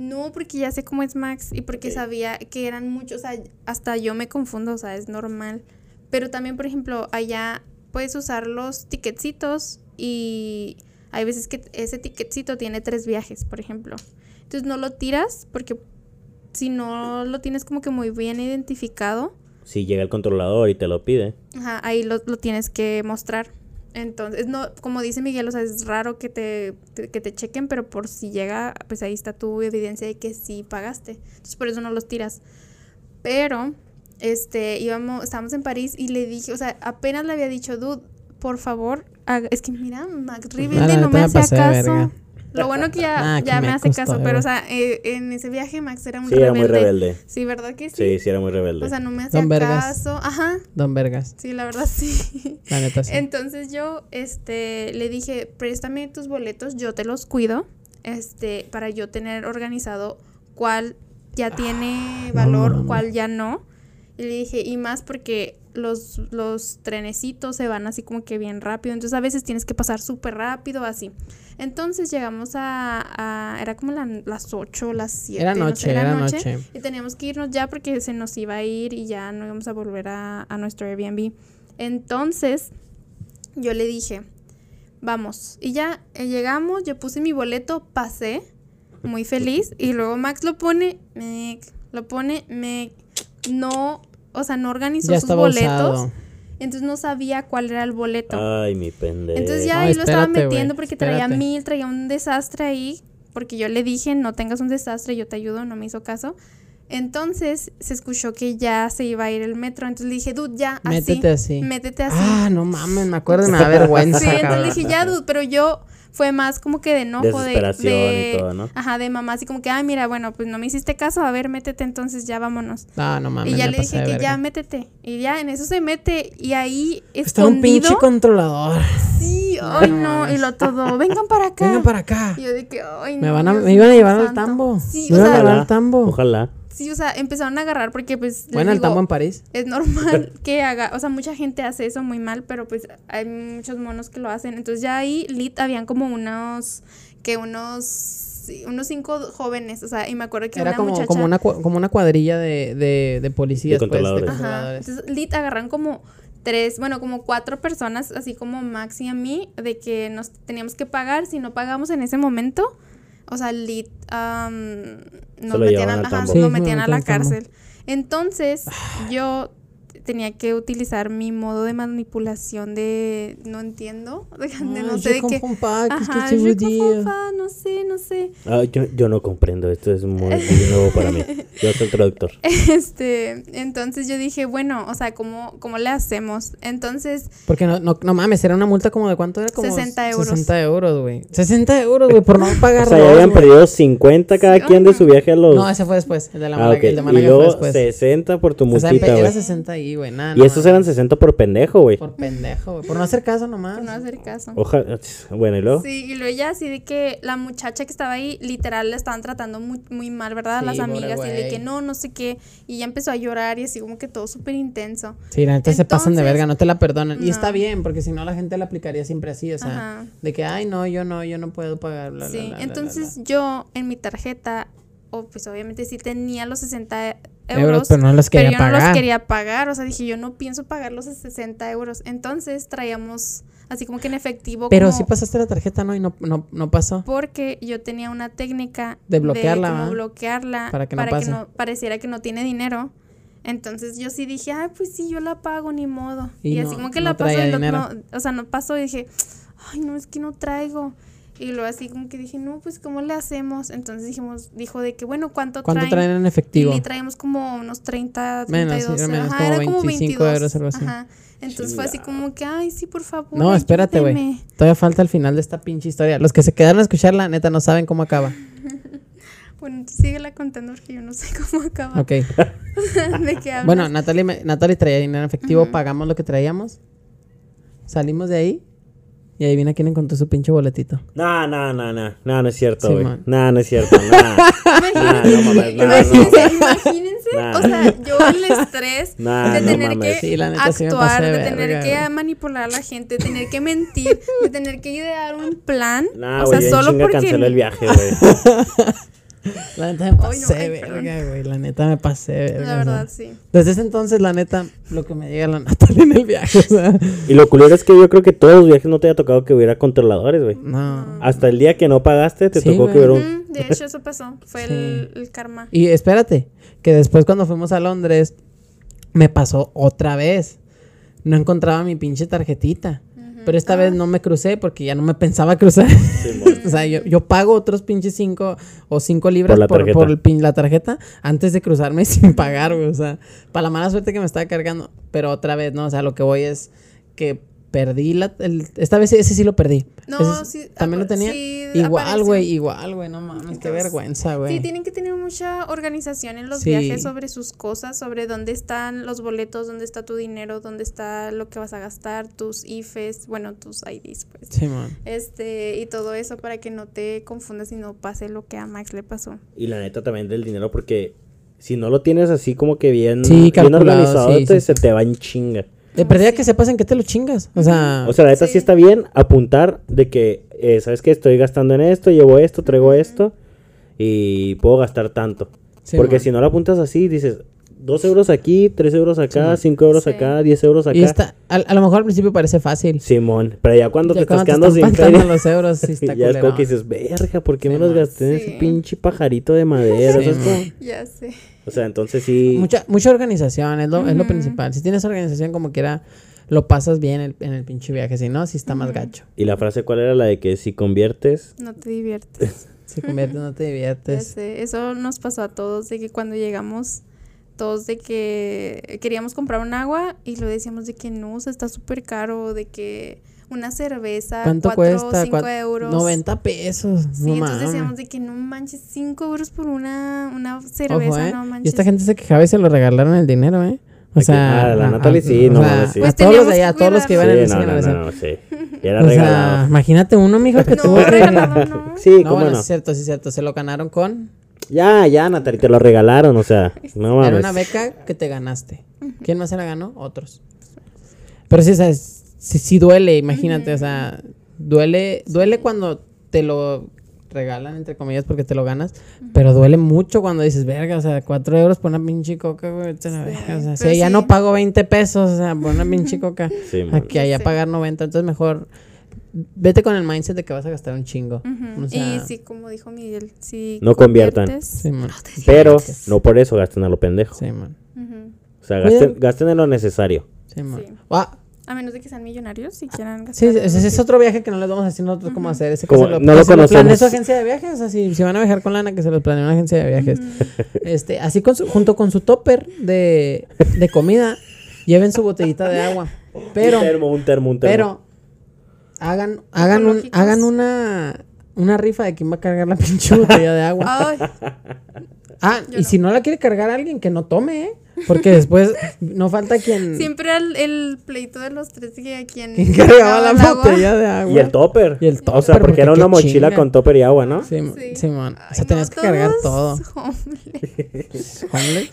No, porque ya sé cómo es Max y porque sabía que eran muchos, o sea, hasta yo me confundo, o sea, es normal. Pero también, por ejemplo, allá puedes usar los ticketcitos y hay veces que ese ticketcito tiene tres viajes, por ejemplo. Entonces no lo tiras porque si no lo tienes como que muy bien identificado, Si llega el controlador y te lo pide. Ajá, ahí lo, lo tienes que mostrar. Entonces, no, como dice Miguel, o sea, es raro que te, te- que te chequen, pero por si llega, pues ahí está tu evidencia de que sí pagaste. Entonces, por eso no los tiras. Pero, este, íbamos, estábamos en París y le dije, o sea, apenas le había dicho, dude, por favor, haga-". es que mira, neta no me de caso. Lo bueno que ya, Ah, que ya me, me hace costó, caso, pero, o sea, eh, en ese viaje Max era un Sí, era muy rebelde. Sí, ¿verdad que sí? Sí, sí, era muy rebelde. O sea, no me hacía Don Vergas. caso. Ajá, Don Vergas. sí, la verdad sí. La neta sí. Entonces yo este le dije, "Préstame tus boletos, yo te los cuido." Este, para yo tener organizado cuál ya tiene valor, mames. cuál ya no. Y le dije, "Y más porque los los trenecitos se van así como que bien rápido, entonces a veces tienes que pasar súper rápido así." Entonces llegamos a, a- era como la- las 8, las 7, Era no sé, noche, era noche. y teníamos que irnos ya porque se nos iba a ir y ya no íbamos a volver a, a nuestro Airbnb. Entonces, yo le dije, vamos. Y ya eh, llegamos, yo puse mi boleto, pasé, muy feliz. Y luego Max lo pone, mec, lo pone, mec. No, o sea, no organizó Ya sus boletos. usado. Entonces no sabía cuál era el boleto. Ay, mi pendejo. Entonces ya ahí lo estaba metiendo porque traía mil, traía un desastre ahí. Porque yo le dije, no tengas un desastre, yo te ayudo, no me hizo caso. Entonces se escuchó que ya se iba a ir el metro. Entonces le dije, dude, ya, así. Métete así. Métete así. Ah, no mames, me acuerdo me da vergüenza. sí, entonces cabrón. le dije, ya, dude, pero yo fue más como que de enojo, de, de- y todo, ¿no? Ajá, de mamá, así como que, ay, mira, bueno, pues no me hiciste caso, a ver, métete, entonces ya vámonos. Ah, no mames. y ya me le pasé dije que verga. ya métete. Y ya en eso se mete. Y ahí Está un escondido. pinche controlador. Sí, ay no, y lo todo, vengan para acá. Vengan para acá. Y yo de que, ay Me no, van a, me iban a llevar al tambo. Sí, me o iban a sea, llevar al tambo. Ojalá. Sí, o sea, empezaron a agarrar porque pues Bueno, el digo, tambo en París. es normal que haga, o sea, mucha gente hace eso muy mal, pero pues hay muchos monos que lo hacen. Entonces ya ahí lit habían como unos que unos unos cinco jóvenes, o sea, y me acuerdo que Era una como, muchacha como, una, como una cuadrilla de, de, de policías. De pues, controladores. Ajá. Entonces, lit agarran como tres, bueno, como cuatro personas, así como Max y a mí, de que nos teníamos que pagar. Si no pagamos en ese momento, o sea, lit am, nos metían, ajá, nos metían me a la cárcel. Entonces, yo tenía que utilizar mi modo de manipulación de no entiendo, de, de no Ay, sé de qué. que Ajá, dire? pas, no sé, no sé. Ah, yo, yo no comprendo, esto es muy, muy nuevo para mí. Yo soy el traductor. Este, entonces yo dije, bueno, o sea, ¿cómo, cómo le hacemos? Entonces, Porque no, no, no mames, era una multa como de cuánto era como 60 euros. 60 euros, güey. 60 euros, güey, por no pagar O sea, ya habían perdido 50 cada Sí, quien de su viaje a los... No, ese fue después. El de la ah, Málaga, ok. el de Y Málaga fue luego después. 60 por tu o sea, multita, era güey. 60 ahí, güey. Nada, Y estos eran 60 por pendejo, güey. Por pendejo, güey. Por no hacer caso nomás. por no hacer caso. Ojalá... Bueno, ¿y luego? Sí, y luego ya así de que la muchacha que estaba ahí, literal, la estaban tratando muy, muy mal, ¿verdad? Sí, Las pobre amigas, y de que no, no sé qué. Y ya empezó a llorar y así como que todo súper intenso. Sí, la neta se pasan de verga, no te la perdonan. Y está bien, porque si no la gente la aplicaría siempre así, o sea, Ajá. de que, ay, no, yo no, yo no puedo pagar. bla, bla, Sí, bla, bla, bla, entonces yo en mi tarjeta, o pues obviamente sí tenía los 60 bla. euros. Euros, pero no los pero quería yo no pagar. los quería pagar, o sea, dije, yo no pienso pagar los 60 euros. Entonces traíamos así como que en efectivo. Pero como- sí pasaste la tarjeta, ¿no? Y no, no, no pasó. Porque yo tenía una técnica De bloquearla, como ¿va? bloquearla Para que no pase. pareciera que no tiene dinero. Entonces yo sí dije, ay, pues sí, yo la pago, ni modo. Y Y, así no- como que no la paso, y lo- no, o sea, no pasó y dije, ay, no, es que no traigo. Y luego así como que dije, no, pues ¿cómo le hacemos? Entonces dijimos, dijo de que, bueno, ¿cuánto, ¿Cuánto traen? traen en Y efectivo? le traíamos como unos 30, Menos, 32. sí, era menos, ajá, como era como 25 22. euros, algo así. Ajá. Entonces fue así como que, ay, sí, por favor. No, espérate, güey. ayúdeme". Todavía falta el final de esta pinche historia. Los que se quedaron a escucharla, neta, no saben cómo acaba. Bueno, tú síguela contando porque yo no sé cómo acaba. Ok. ¿De qué hablas? Bueno, Natalie, me- Natalie traía dinero en efectivo, pagamos lo que traíamos. Salimos de ahí y adivina quién encontró su pinche boletito. No, no, no, no. No, no es cierto, güey. no, no es cierto. No, no, no mames. No, no. Imagínense, imagínense, o sea, yo el estrés de no tener mames. que Sí, la neta sí me actuar, de de verga, tener que güey. manipular a la gente, de tener que mentir, de tener que idear un plan, Nah, o sea, solo porque canceló el viaje, güey. La neta me pasé, verga, güey. La neta me pasé, verga. la o sea. verdad sí. Desde ese entonces, la neta, lo que me llega la Natalie en el viaje, o sea. Y lo culero es que yo creo que todos los viajes no te haya tocado que hubiera controladores, güey. No. Hasta el día que no pagaste, te Sí, tocó que hubiera un... Ujú, de hecho eso pasó, fue el, el karma. Y espérate, que después cuando fuimos a Londres, me pasó otra vez. No encontraba mi pinche tarjetita. Pero esta vez no me crucé porque ya no me pensaba cruzar. o sea, yo, yo pago otros pinches cinco o cinco libras Por la por, tarjeta. por el pin- la tarjeta antes de cruzarme sin pagar, güey. O sea, para la mala suerte que me estaba cargando. Pero otra vez, ¿no? O sea, lo que voy es que perdí la... el- esta vez ese sí lo perdí. No, Ese sí, ¿También lo tenía? sí, igual, güey, igual, güey. No mames, qué Entonces, vergüenza, güey. Sí, tienen que tener mucha organización en los Sí. viajes sobre sus cosas, sobre dónde están los boletos, dónde está tu dinero, dónde está lo que vas a gastar, tus IFES, bueno, tus IDs, pues. Sí, man. Este, y todo eso para que no te confundas y no pase lo que a Max le pasó. Y la neta también del dinero porque si no lo tienes así como que bien, Sí, bien organizado, sí, te- sí, se te va en chinga. De perdida que sepas en qué te lo chingas. O sea, O sea, la neta sí. Sí. está bien apuntar de que, eh, ¿sabes qué? Estoy gastando en esto, llevo esto, traigo esto y puedo gastar tanto. Sí, Porque man. si no lo apuntas así, dices, dos euros aquí, tres euros acá, man. cinco euros Sí. acá, diez euros acá. y está, a, a lo mejor al principio parece fácil. Simón, pero ya cuando Ya te estás cuando quedando sin feria, los euros, sí está ya es como que dices, verga, ¿por qué me Sí, los gasté en Sí. ese pinche pajarito de madera? Sí, ¿sabes cómo? Ya sé. O sea, entonces sí. Mucha, mucha organización es lo, es lo principal. Si tienes organización como quiera, lo pasas bien en, en el pinche viaje. Si no, si está más gacho. ¿Y la frase cuál era? La de que si conviertes. No te diviertes. Si conviertes, no te Ya diviertes. sé. Eso nos pasó a todos de que cuando llegamos todos de que queríamos comprar un agua y lo decíamos de que no, o sea, está súper caro, de que una cerveza, ¿Cuánto cuatro, cuesta? cinco Cuat- euros. 90 pesos. Sí, no entonces mames. decíamos de que no manches, 5 euros por una, una Ojo, cerveza, ¿eh? no Y manches. esta gente se quejaba y se lo regalaron el dinero, ¿eh? O sea, ah, la a- Natalie a- sí, no sea, sí. A Pues todos los de allá, a todos los que Sí, iban en no, esa no, no, no, sí. Ya era O sea, regalado. imagínate uno, mijo, que tuvo No, que- regalado no. Sí, No, cómo bueno, no. sí es cierto, sí es cierto. Se lo ganaron con. Ya, ya, Natalie, te lo regalaron, o sea, no Era mames. una beca que te ganaste. ¿Quién más se la ganó? Otros. Pero sí, o sea, sí, sí duele, imagínate, o sea, duele, duele cuando te lo regalan, entre comillas, porque te lo ganas, pero duele mucho cuando dices, verga, o sea, cuatro euros por una pinche coca, güey, vete a la Sí, verga", o sea, si ya sí. no pago 20 pesos, o sea, por una pinche coca, aquí allá Sí. pagar 90, entonces mejor vete con el mindset de que vas a gastar un chingo. Ujú. O sea, y sí, como dijo Miguel, si No conviertan. sí, man. Pero no por eso gasten a lo pendejo. Sí, man. O sea, gasten, gasten en lo necesario. Sí, man. Sí. Ah, A menos de que sean millonarios, si quieran Sí, gastar. ese, ese es otro viaje que no les vamos a decir nosotros cómo hacer. Ese que se lo, no lo conocemos. su agencia de viajes. O sea, si, si van a viajar con lana, que se los planee una agencia de viajes. este, así con su- junto con su topper de, de comida, lleven su botellita de agua. Pero, un termo, un termo, un termo. pero, hagan, hagan, un, hagan una, una rifa de quién va a cargar la pinche botella de agua. Ay, Ah, yo y no. si no la quiere cargar alguien, que no tome, ¿eh? Porque después no falta quien, siempre el, el pleito de los tres que a quien quien cargaba la botella de agua. Y el topper. Y el O sea, topper, porque era una mochila chinga. con topper y agua, ¿no? Sí, Sí. Simón. O Ay, sea, tenías no, que cargar todo. Qué padre.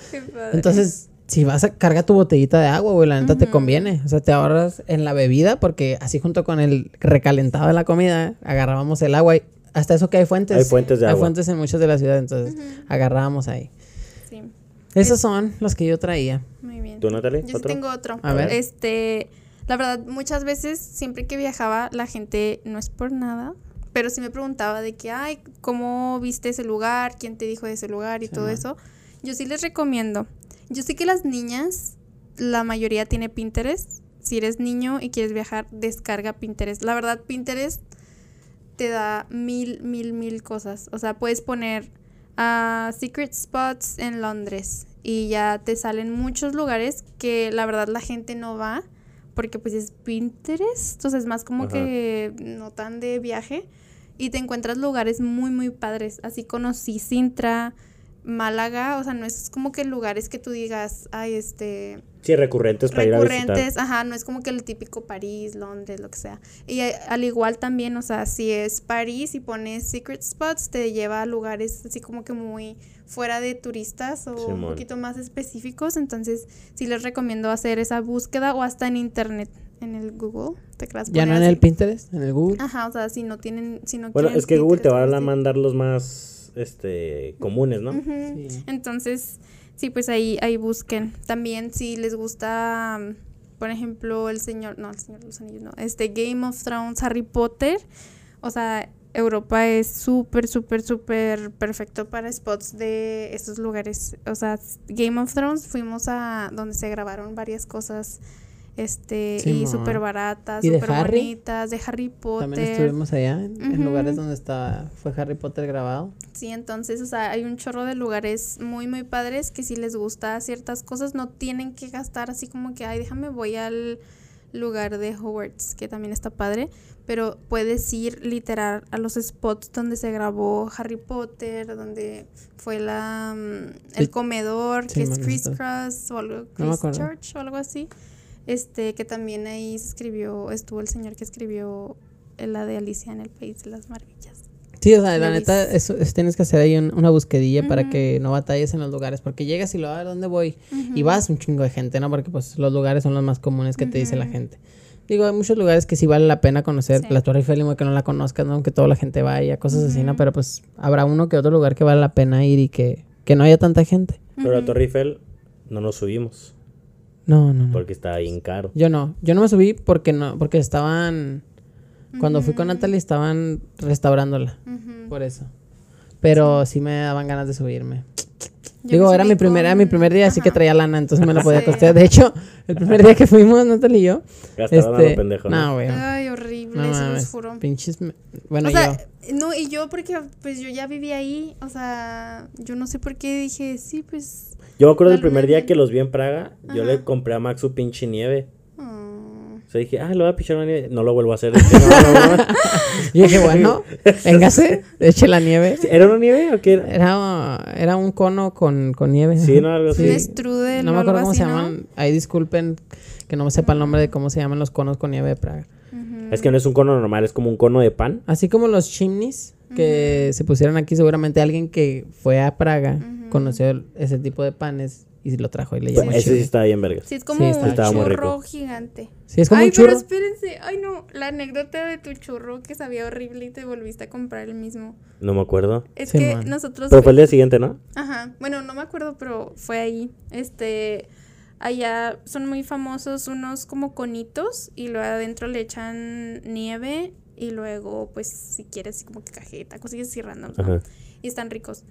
Entonces, si vas a cargar tu botellita de agua, güey, la neta te conviene. O sea, te ahorras en la bebida porque así junto con el recalentado de la comida, agarrábamos el agua y hasta eso que hay fuentes. Hay fuentes de Hay agua. fuentes en muchas de las ciudades, entonces agarrábamos ahí. Sí, Esos son los que yo traía. muy bien. ¿Tú, Natalie? Yo sí ¿Otro? tengo otro. A ver. Este, La verdad, muchas veces, siempre que viajaba, la gente, no es por nada, pero sí me preguntaba de que, ay, ¿cómo viste ese lugar? ¿Quién te dijo de ese lugar? Y Sí, todo man. eso. Yo sí les recomiendo. Yo sé que las niñas, la mayoría tiene Pinterest. Si eres niño y quieres viajar, descarga Pinterest. La verdad, Pinterest te da mil, mil, mil cosas. O sea, puedes poner ah, secret spots en Londres y ya te salen muchos lugares que la verdad la gente no va porque pues es Pinterest, entonces es más como Ajá. que no tan de viaje y te encuentras lugares muy muy padres. Así conocí Sintra, Málaga, o sea, no es como que lugares que tú digas, ay, este, Sí, recurrentes para ir a visitar. recurrentes, ajá, no es como que el típico París, Londres, lo que sea. Y al igual también, o sea, si es París y pones secret spots, te lleva a lugares así como que muy fuera de turistas o un poquito más específicos, entonces sí les recomiendo hacer esa búsqueda o hasta en internet, en el Google, te creas Ya no en el. Pinterest, en el Google. Ajá, o sea, si no tienen, si no Bueno, quieren es que Google te va a Pinterest, mandar los más este comunes, ¿no? Sí. Entonces, sí, pues ahí, ahí busquen. También si les gusta, por ejemplo, el señor, no, el señor de los anillos, no, este Game of Thrones, Harry Potter, o sea, Europa es súper, súper, súper perfecto para spots de estos lugares. O sea, Game of Thrones fuimos a donde se grabaron varias cosas, este, y súper baratas, ¿Y de súper bonitas, de Harry Potter. También estuvimos allá, en, lugares donde está, fue Harry Potter grabado. Sí, entonces, o sea, hay un chorro de lugares muy, muy padres que si les gusta ciertas cosas no tienen que gastar así como que, ay, déjame, voy al lugar de Hogwarts, que también está padre, pero puedes ir literal a los spots donde se grabó Harry Potter, donde fue la mm, el Sí. comedor, Sí, que es está- Cross o algo, Chris. Church o algo así. Este, que también ahí se escribió, estuvo el señor que escribió la de Alicia en el País de las Maravillas. Sí, o sea, la neta, es- tienes que hacer ahí un- una busquedilla para que no batalles en los lugares, porque llegas y lo, a ver, ¿dónde voy? Y vas un chingo de gente, ¿no? Porque pues los lugares son los más comunes que te dice la gente. Digo, hay muchos lugares que sí vale la pena conocer. Sí. La Torre Eiffel, que no la conozcas, ¿no? Aunque toda la gente vaya, cosas así, ¿no? Pero pues habrá uno que otro lugar que vale la pena ir y que, que no haya tanta gente. Pero a Ujú. Torre Eiffel no nos subimos No, no, no. porque estaba bien caro. Yo no. Yo no me subí porque no, porque estaban... Cuando fui con. Natalie estaban restaurándola. Por eso. Pero sí me daban ganas de subirme. Yo Digo, era mi primer, era mi con- primer día, así que traía lana, entonces me la podía Sí. costear. De hecho, el primer día que fuimos, Natalie y yo, Gastaban a este, lo pendejo, ¿no? no, güey. Ay, horrible, No se los juro. pinches, me- bueno, o sea, yo, no, y yo porque pues yo ya viví ahí, o sea, yo no sé por qué dije, sí, pues... Yo me acuerdo del primer día que los vi en Praga, yo le compré a Max su pinche nieve. oh. O sea, dije, ah, le voy a pichar una nieve. No lo vuelvo a hacer. Dije, no, no, no. yo dije, bueno, véngase, eche la nieve. ¿Era una nieve o qué era? Era, era un cono con, con nieve. Sí, no, algo así. Un Sí. strudel No me acuerdo cómo así, se ¿no? llaman. Ahí disculpen que no me sepa el nombre de cómo se llaman los conos con nieve de Praga. Es que no es un cono normal, es como un cono de pan. Así como los chimneys que se pusieron aquí, seguramente alguien que fue a Praga. Conoció ese tipo de panes y lo trajo y le Pues, llamó ese sí estaba bien vergas. Sí, es como está- un estaba muy churro rico. gigante. Sí, es como Ay, un churro. pero espérense. Ay, no. La anécdota de tu churro que sabía horrible y te volviste a comprar el mismo. No me acuerdo. Es Sí, que man. nosotros. Pero fue el día siguiente, ¿no? Ajá. Bueno, no me acuerdo, pero fue ahí. Este. Allá son muy famosos unos como conitos y luego adentro le echan nieve y luego, pues, si quieres, como que cajeta, cosillas así random. ¿no? Ajá. y están ricos.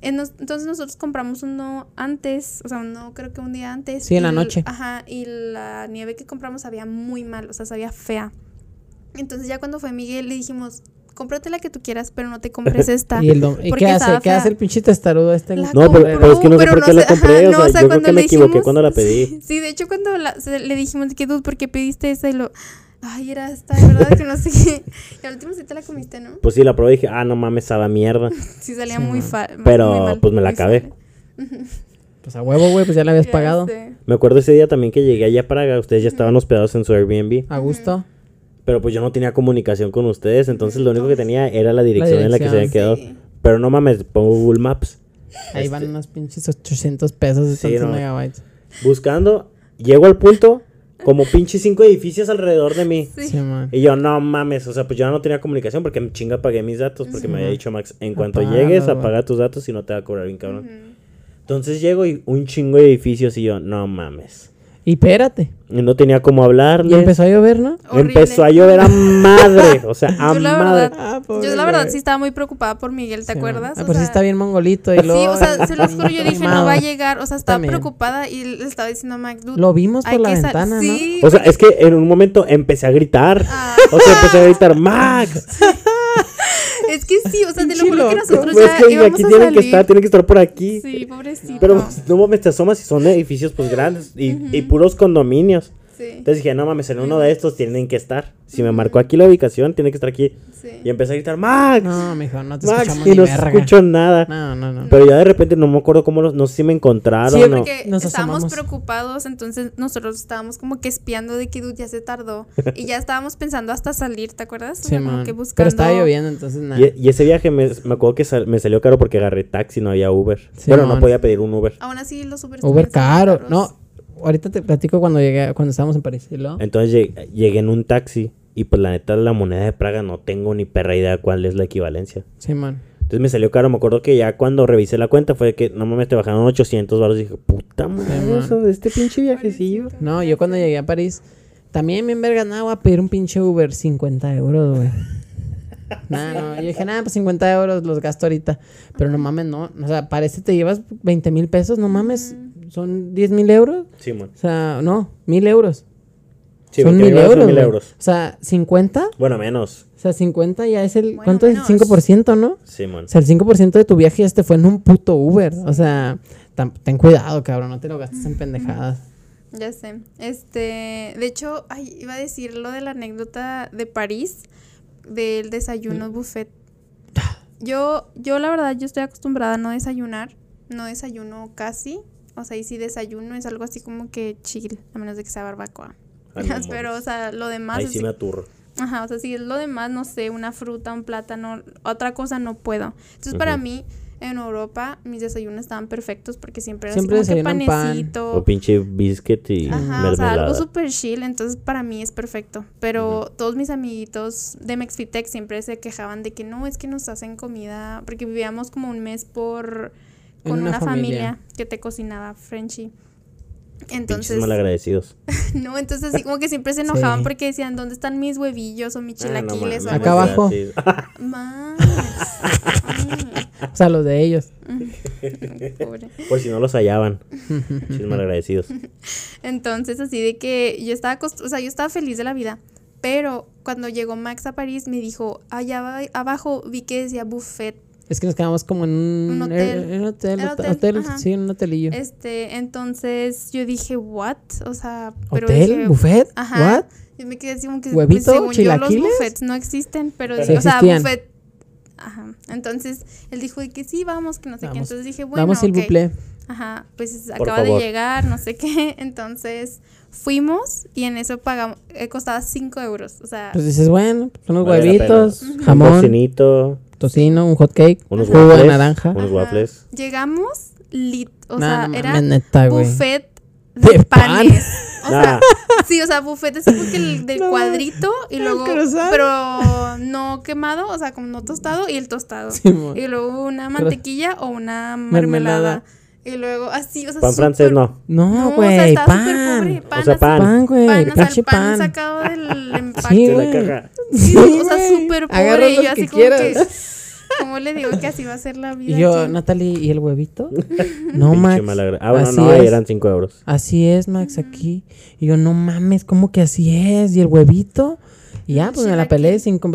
En nos- entonces nosotros compramos uno antes, o sea, uno creo que un día antes. Sí, en la noche. Ajá, y la nieve que compramos sabía muy mal, o sea, sabía fea. Entonces ya cuando fue Miguel le dijimos, cómprate la que tú quieras, pero no te compres esta. ¿Y, el ¿y qué hace? ¿Qué fea. hace el pinche testarudo este? La No, pero, compró, pero es que no sé por qué la sé- compré. ajá, o no, sea, yo creo cuando que me le equivoqué dijimos- cuando la pedí. Sí, de hecho cuando la- se- le dijimos que tú, ¿por qué pediste esa? Y lo, ay, era esta, ¿verdad? que no sé qué. Y al último sí te la comiste, ¿no? Pues sí, la probé y dije, ah, no mames, sabe mierda. Sí salía Sí, muy fa Pero, muy mal, pues, me la acabé. Pues a huevo, güey, pues ya le habías Ya pagado. sé. Me acuerdo ese día también que llegué allá a Praga. Ustedes ya estaban hospedados en su Airbnb. A gusto. Pero pues yo no tenía comunicación con ustedes. Entonces lo único que tenía era la dirección, en la que se habían quedado. Sí. Pero no mames, pongo Google Maps. Ahí Este- van unos pinches 800 pesos de Sí, tantos no. megabytes. Buscando, llego al punto, como pinches cinco edificios alrededor de mí. Sí. Sí, man. Y yo, no mames, o sea, pues yo no tenía comunicación porque me chinga pagué mis datos. Porque me había dicho Max, en cuanto llegues, apaga tus datos y no te va a cobrar bien cabrón. Entonces llego y un chingo de edificios y yo, no mames. Y espérate. Y no tenía cómo hablarle. Y empezó a llover, ¿no? Horrible. Empezó a llover a madre. O sea, a Yo la madre. verdad, Ah, yo la verdad güey. sí estaba muy preocupada por Miguel, ¿te Sí, acuerdas? Ah, O si sea, está bien mongolito. Y Sí, luego, o sea, se los juro, yo dije, no va a llegar, o sea, estaba También. preocupada y le estaba diciendo a Mac, dude, Lo vimos por la ventana, ¿no? Sí, O sea, es que en un momento empecé a gritar. Ah. O sea, empecé a gritar, Max. es que sí, o sea, te lo juro que nosotros Pues ya es que íbamos aquí a tienen salir. que estar, tienen que estar por aquí. Sí, pobrecito. Pero no mames, te asomas y son edificios pues grandes y, y puros condominios. Sí, Entonces dije, no mames, en uno de estos tienen que estar. Si me marcó aquí la ubicación, tiene que estar aquí. sí. Y empecé a gritar, Max. No, mijo, no te Max. escuchamos Y ni no verga. escucho nada. No, no, no. Pero ya de repente no me acuerdo cómo los, no sé si me encontraron Sí, o Porque Nos estábamos asomamos. preocupados, entonces nosotros estábamos como que espiando de que dude ya se tardó. y ya estábamos pensando hasta salir, ¿te acuerdas? Sí, como man. que buscando... Pero estaba lloviendo, entonces nada. Y, y ese viaje me, me acuerdo que sal- me salió caro porque agarré taxi, no había Uber. Sí, bueno, no podía pedir un Uber. Aún así los Uber Uber caro. caros. No, ahorita te platico cuando llegué, cuando estábamos en París. Entonces llegué, llegué en un taxi y pues la neta la moneda de Praga no tengo ni perra idea cuál es la equivalencia. Sí, man. Entonces me salió caro, me acuerdo que ya cuando revisé la cuenta fue que no mames te bajaron 800 baros y dije, puta madre, man. eso de este pinche viajecillo. No, yo cuando llegué a París, también bien verga, nada, voy a pedir un pinche Uber 50 euros, güey. Nah, no, yo dije, nada, pues 50 euros los gasto ahorita. Pero no mames, no. O sea, parece te llevas 20 mil pesos, no mames. Son 10 mil euros. Sí, man. O sea, no, mil euros. Sí, son 20 mil euros mil euros. O sea, 50. Bueno, menos. O sea, 50 ya es el. Bueno, ¿Cuánto es? menos. 5%, ¿no? Sí, man. O sea, el 5% de tu viaje ya te fue en un puto Uber. O sea, tan- ten cuidado, cabrón. No te lo gastes en pendejadas. Ya sé. Este, de hecho, ay, iba a decir lo de la anécdota de París del Mm. desayuno buffet. Yo, yo la verdad, yo estoy acostumbrada a no desayunar, no desayuno casi. O sea, y si desayuno es algo así como que chill, a menos de que sea barbacoa. Ay, no Pero, o sea, lo demás Ahí sí me aturro. Ajá, o sea, si es lo demás, no sé, una fruta, un plátano, otra cosa no puedo. Entonces, para mí, en Europa, mis desayunos estaban perfectos porque siempre era Siempre así como que desayunan pan. panecito. O pinche biscuit y Ajá, o sea, algo súper chill, entonces para mí es perfecto. Pero todos mis amiguitos de Mexfitec siempre se quejaban de que no, es que nos hacen comida, porque vivíamos como un mes por con una una, familia. familia. que te cocinaba Frenchy. Pinches Entonces, malagradecidos. no, entonces así como que siempre se enojaban Sí. porque decían, ¿dónde están mis huevillos o mis Ah, no chilaquiles o mames, algo Acá así?" abajo. Más. O sea, los de ellos. pobre. Por si no los hallaban. Pinches malagradecidos. Entonces, así de que yo estaba, o sea, yo estaba feliz de la vida. Pero cuando llegó Max a París, me dijo, allá aba- abajo vi que decía buffet. Es que nos quedamos como en un, Un hotel. en un hotel, Era hotel, sí, en un hotelillo. Este, entonces yo dije, ¿what? O sea, pero ¿Hotel? dije, ¿Buffet? Ajá. ¿What? Yo me quedé así como que, ¿Huevito? pues, según yo, los ¿Chilaquiles? buffets no existen, pero, Sí o sea, buffet. Ajá. Entonces él dijo que sí, vamos, que no sé qué. Entonces dije, bueno, Vamos, s'il ok. vous plaît. Ajá, pues Por acaba de llegar, no sé qué. Entonces fuimos y en eso pagamos, eh, costaba 5 euros. O sea, Pues dices, bueno, pues unos Vale huevitos, pena. Un jamón, tocinito, tocino, un hot cake, unos jugo waffles. de naranja. Unos Ajá. waffles. llegamos, lit, o No, sea, no era neta, güey. buffet De de, pan. panes. O Nah. sea, sí, o sea, buffet así porque el del No, cuadrito y el luego, pero no quemado, o sea, como no tostado y el tostado. Simón. y luego una mantequilla o una Mermelada. mermelada. Y luego así, o sea, Pan súper- francés no. No, o sea, güey, estaba súper pobre. pan. Pan O sea, así, pan. Pan, güey, pan, o sea, pan, pan. sacado del empaque. Sí, De la güey. caja. Sí, Sí, o sea, súper Agarra pobre. Y lo yo que así como quieras. que, ¿cómo le digo que así va a ser la vida? Y yo, aquí? Natalie, ¿y el huevito? no, Max. Ah, bueno, así no, es. eran 5 euros. Así es, Max, aquí. Y yo, no mames, ¿cómo que así es? ¿Y el huevito? Y ya, pues me la peleé, 5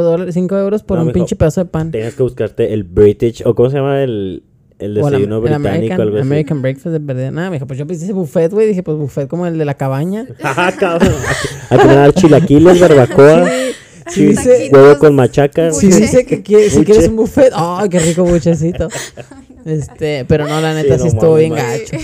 euros por No, un mijo. pinche pedazo de pan. Tenías que buscarte el British, o ¿cómo se llama el, el O el, desayuno el británico? American, algo así. American Breakfast de verdad. Nada, me dijo, pues yo pensé buffet, güey. Dije, pues buffet como el de la cabaña. Ajá, cabrón. Aquí van a dar chilaquiles, barbacoa, Sí, chi- dice- huevo con machaca. Si Buche. dice que quiere- si quieres un buffet, ¡ay, qué rico buchecito! Este, pero no, la neta sí, no estuvo mames, bien gacho.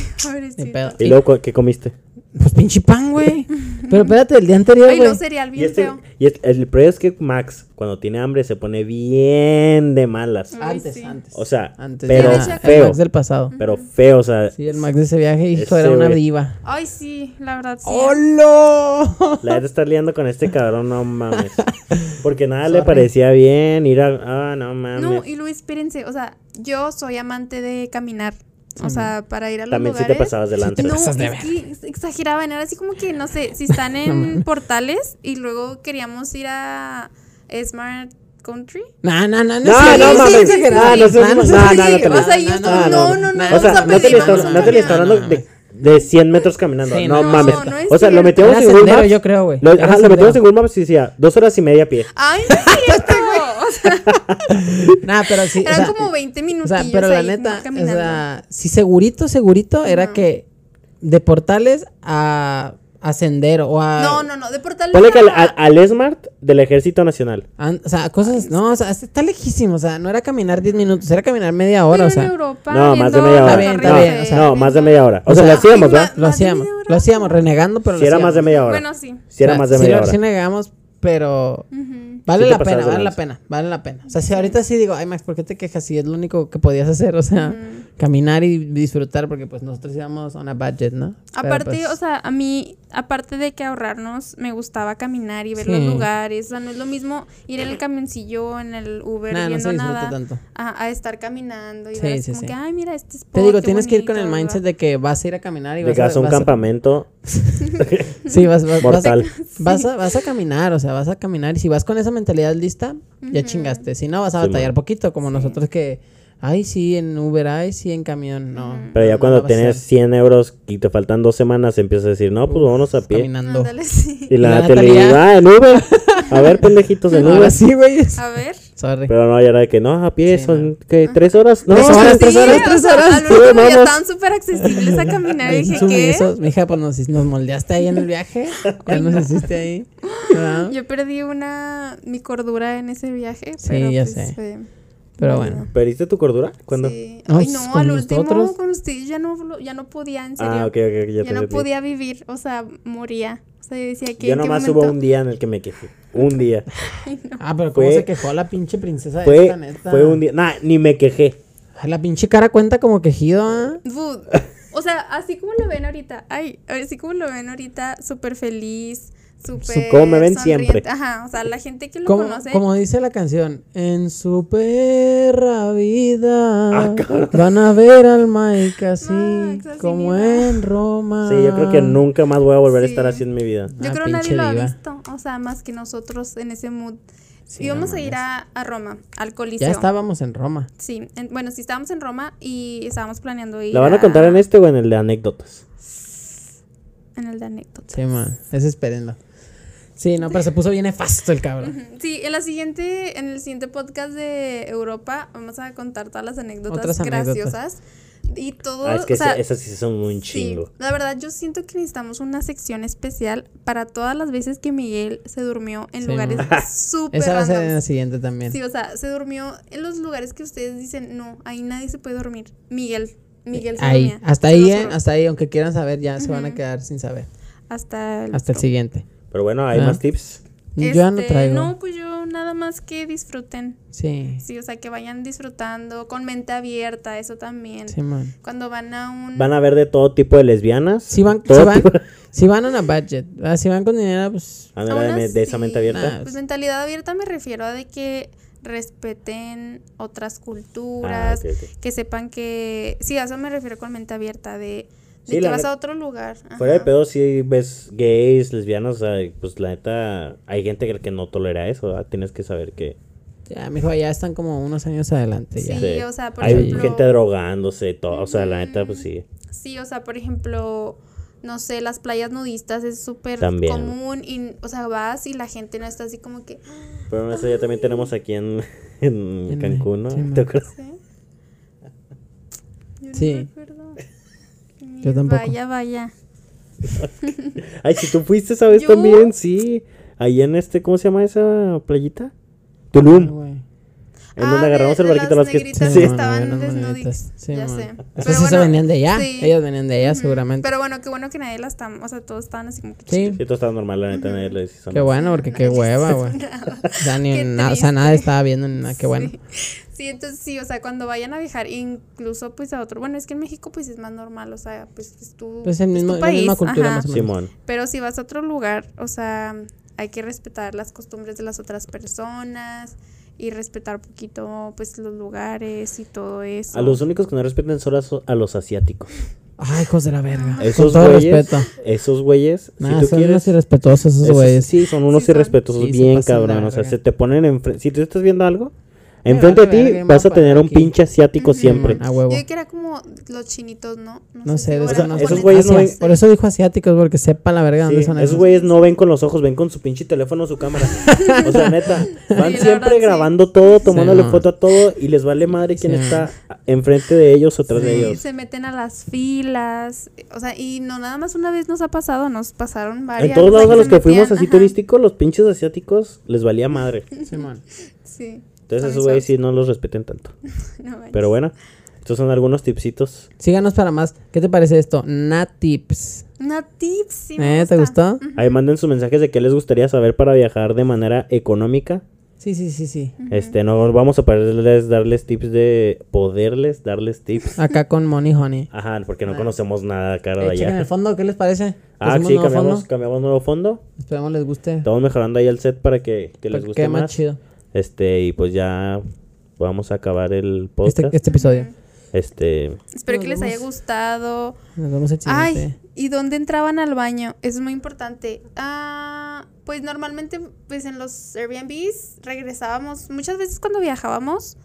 Pedo. ¿Y luego qué comiste? Pues pinche pan, güey. Pero espérate, el día anterior, Ay, no, cereal Y, bien este, feo. y este- el problema es que Max, cuando tiene hambre, se pone bien de malas. Ay, Antes, sí. antes. O sea, Antes pero ya, el feo. Max del pasado. Pero feo, o sea, Sí, el Max de ese viaje, hijo, Ese era una diva. Ay, sí, la verdad sí. ¡Hola! la de estar liando con este cabrón, no mames. Porque nada le parecía bien ir a. Ah, no mames. No, y Luis, espérense, o sea, yo soy amante de caminar. O sea, para ir a los También sí lugares. te pasabas de lanza. No, es que exageraban, era así como que, no sé, si están en portales y luego queríamos ir a Smart Country. No, no, no, no. No, sí, no sí, mames. sí. No, no no, no, no, no o sea, yo no, no, no, O vamos sea, a no te le está, no hablando de, de 100 metros caminando. Sí, no, no, mames. no es o sea, lo metíamos en Google Maps. yo creo, güey. Ajá, lo metíamos en Google Maps y decía dos horas y media a pie. Ay, no. o sea, Nah, pero sí. o eran sea, como 20 O minutos. sea, pero la neta, o sea, si segurito, segurito era que de portales a, a sendero o a. No, no, no, de portales. Ponle que al, a- al- al Smart del Ejército Nacional. an- o sea, cosas. No, o sea, está lejísimo. O sea, no era caminar 10 minutos, era caminar media pero hora. O en sea, Europa, No, más de media hora. Está bien, está bien, Eiffel, o sea, no, más de media hora. O, O sea, sea, lo hacíamos, ¿verdad? lo hacíamos. Lo hacíamos renegando, pero lo Si era hacíamos. más de media hora. Bueno, sí. Si era O sea, más de sí media hora. Sí negamos, pero vale Sí la pena, vale la pena, vale la pena. O sea, si ahorita sí digo, ay Max, ¿por qué te quejas si es lo único que podías hacer? O sea. Caminar y disfrutar porque pues nosotros íbamos on a budget, ¿no? Pero, Aparte, pues, o sea, a mí, aparte de que ahorrarnos, me gustaba caminar y ver Sí. los lugares. O sea, no es lo mismo ir en el camioncillo, en el Uber, nah, no viendo se disfruta nada, tanto. a, a estar caminando y Sí, ver sí, como sí. que, ay, mira, este spot, Te digo, tienes que ir con el mindset de que vas a ir a caminar y De vas que a, un vas a- campamento Sí, vas, vas, mortal. vas, a, vas a caminar, o sea, vas a caminar. Y si vas con esa mentalidad lista, ya chingaste. Si no, vas a batallar poquito, como nosotros que, ay, sí, en Uber, ay, sí, en camión, no. Pero ya no, cuando a tienes ser. 100 euros y te faltan dos semanas, empiezas a decir, no, pues vámonos a pie. Caminando. Ándale, sí. Y la La Natalie, Natalia. ah, en Uber. A ver, pendejitos, en Ahora Uber. sí, güey. A ver. Sorry. Pero no, ya era de que no, a pie Sí, son, ¿qué? ¿Tres horas? No, Tres sí, horas, Sí, tres horas, o tres sea, horas. Sí, ya vamos. estaban súper accesibles a caminar. Dije, ¿qué? sumisos. Mija, pues nos, nos moldeaste ahí en el viaje. Ya nos hiciste ahí. ¿verdad? Yo perdí una, mi cordura en ese viaje. Sí, pero ya pues sé. fue Pero bueno. ¿Perdiste tu cordura? ¿Cuándo? Sí. No, Ay, no, al último nosotros. con ustedes ya no, ya no podía, en serio. Ah, ok, ok, ok, ya, ya te no entendí. podía vivir, o sea, moría. O sea, yo decía que Yo nomás momento... hubo un día en el que me quejé. Un día. Ah, pero cómo Fue- se quejó la pinche princesa Fue, esta, neta. fue un día. Nah, ni me quejé. La pinche cara cuenta como quejido, ¿ah? Dude, O sea, así como lo ven ahorita, ay, así como lo ven ahorita, súper feliz, como me ven sonriente. siempre. Ajá, o sea, la gente que lo Como, conoce. como dice la canción, en su perra vida Ah, van a ver al Mike así como en Roma. Sí, yo creo que nunca más voy a volver a estar así en mi vida. Yo Ah, creo nadie pinche lo ha visto, o sea, más que nosotros en ese mood. Sí, Íbamos no a ir a, a Roma, al Coliseo. Ya estábamos en Roma. Sí, en- bueno, sí estábamos en Roma y estábamos planeando ir ¿La van a contar en este o en el de anécdotas? en el de anécdotas. Sí, man. Es espérenlo. Sí, no, pero se puso bien nefasto el cabrón. Sí, en la siguiente, en el siguiente podcast de Europa vamos a contar todas las anécdotas Otras anécdotas. graciosas y todo. Ah, es que o sea, esas sí son un sí, chingo. la verdad yo siento que necesitamos una sección especial para todas las veces que Miguel se durmió en Sí, lugares súper Esa va a ser en la siguiente también. Sí, o sea, se durmió en los lugares que ustedes dicen, no, ahí nadie se puede dormir. Miguel, Miguel se ahí, dormía. hasta se ahí, eh, hasta ahí, aunque quieran saber, ya se van a quedar sin saber. hasta el, Hasta el siguiente. Pero bueno, hay Ah. más tips. Yo ya no Este, traigo. No, pues yo nada más que disfruten. Sí, Sí, o sea, que vayan disfrutando con mente abierta, eso también. sí, man. Cuando van a un... Van a ver de todo tipo de lesbianas. Si van, si van, si van a una budget, ¿verdad? si van con dinero, pues Ah, era de, de esa mente abierta. nah. Pues mentalidad abierta me refiero a de que respeten otras culturas, Ah, que sepan que... Sí, a eso me refiero con mente abierta, de, de Sí, que la vas a otro lugar. Fuera de pedo, si ves gays, lesbianas, o sea, pues la neta, hay gente que, no tolera eso, ¿verdad? Tienes que saber que ya, mijo, ya están como unos años adelante. Ya. Sí, o sea, por hay ejemplo- gente drogándose, todo, o sea, la neta, pues sí. Sí, o sea, por ejemplo, no sé, las playas nudistas es súper común y, o sea, vas y la gente no está así como que... Pero eso ya también tenemos aquí en, en En Cancún, ¿no? sí. ¿Te acuerdas? ¿Sí? Yo tampoco. Vaya, vaya. Ay, si tú fuiste, ¿sabes? ¿Yo? También, sí. Ahí en este, ¿cómo se llama esa playita? Ah, Tulum. güey. En donde Ah, agarramos de- el de barquito las los que... Sí. estaban desnuditas. Sí, ya man. sé. Esas Pero sí se bueno, venían de allá. sí. Ellos venían de allá, seguramente. Pero bueno, qué bueno que nadie las está, o sea, todos estaban así como que sí, Sí, todo estaba normal, la neta, nadie le decía eso. qué bueno, porque qué hueva, güey. O sea, ni Qué na- o sea, nada estaba viendo ni nada, qué bueno. Sí. Entonces sí, o sea, cuando vayan a viajar, incluso pues a otro, bueno, es que en México pues es más normal, o sea, pues es tu, Pues el es mismo, tu la misma país, cultura ajá. más o menos. Simón. Pero si vas a otro lugar, o sea, hay que respetar las costumbres de las otras personas. y respetar un poquito pues los lugares y todo eso. A los únicos que no respetan son a, los asiáticos. Ay, hijos de la verga. Esos Con todo güeyes, respeto. esos güeyes, Nah, si tú son quieres... unos irrespetuosos esos esos- güeyes. sí, son unos Sí son. irrespetuosos Sí, bien cabrón. O sea, se te ponen enfrente... Si tú estás viendo algo, enfrente de ti vas a tener un aquí. pinche asiático siempre. A huevo. Yo que era como los chinitos, ¿no? No sé, fueran eso no esos sé. güeyes no ven- Por eso dijo asiáticos, porque sepan la verga Sí, dónde son esos esos. güeyes no ven con los ojos, ven con su pinche teléfono o su cámara. o sea, neta, van siempre verdad, sí. grabando todo, tomándole Sí, foto a todo y les vale madre quién Sí. está enfrente de ellos o atrás de Sí, ellos. se meten a las filas, o sea, y no nada más una vez nos ha pasado, nos pasaron varias. En todos o sea, lados a los que fuimos así turísticos, los pinches asiáticos les valía madre. Simón. Sí. Entonces esos güeyes sí no los respeten tanto. No. Pero bueno, estos son algunos tipsitos. Síganos para más. ¿Qué te parece esto? Natips. Una tips, sí me ¿Eh? ¿Te gustó? Ahí manden sus mensajes de qué les gustaría saber para viajar de manera económica. Sí, sí, sí, sí. Este, no vamos a poderles darles tips de poderles darles tips. Acá con Money Honey. Ajá, porque no conocemos nada cara de Eh, chequen el allá. fondo, ¿qué les parece? Ah, ¿Pusimos sí, nuevo cambiamos, fondo? cambiamos nuevo fondo. Esperemos les guste. Estamos mejorando ahí el set para que, que les Para que guste quede más más. chido. Este, y pues ya vamos a acabar el podcast. Este, este episodio. Este, Espero Nos que les haya gustado. Nos vemos el. Ay, ¿y dónde entraban al baño? Es muy importante. Ah, pues normalmente, pues en los Airbnbs regresábamos. Muchas veces cuando viajábamos,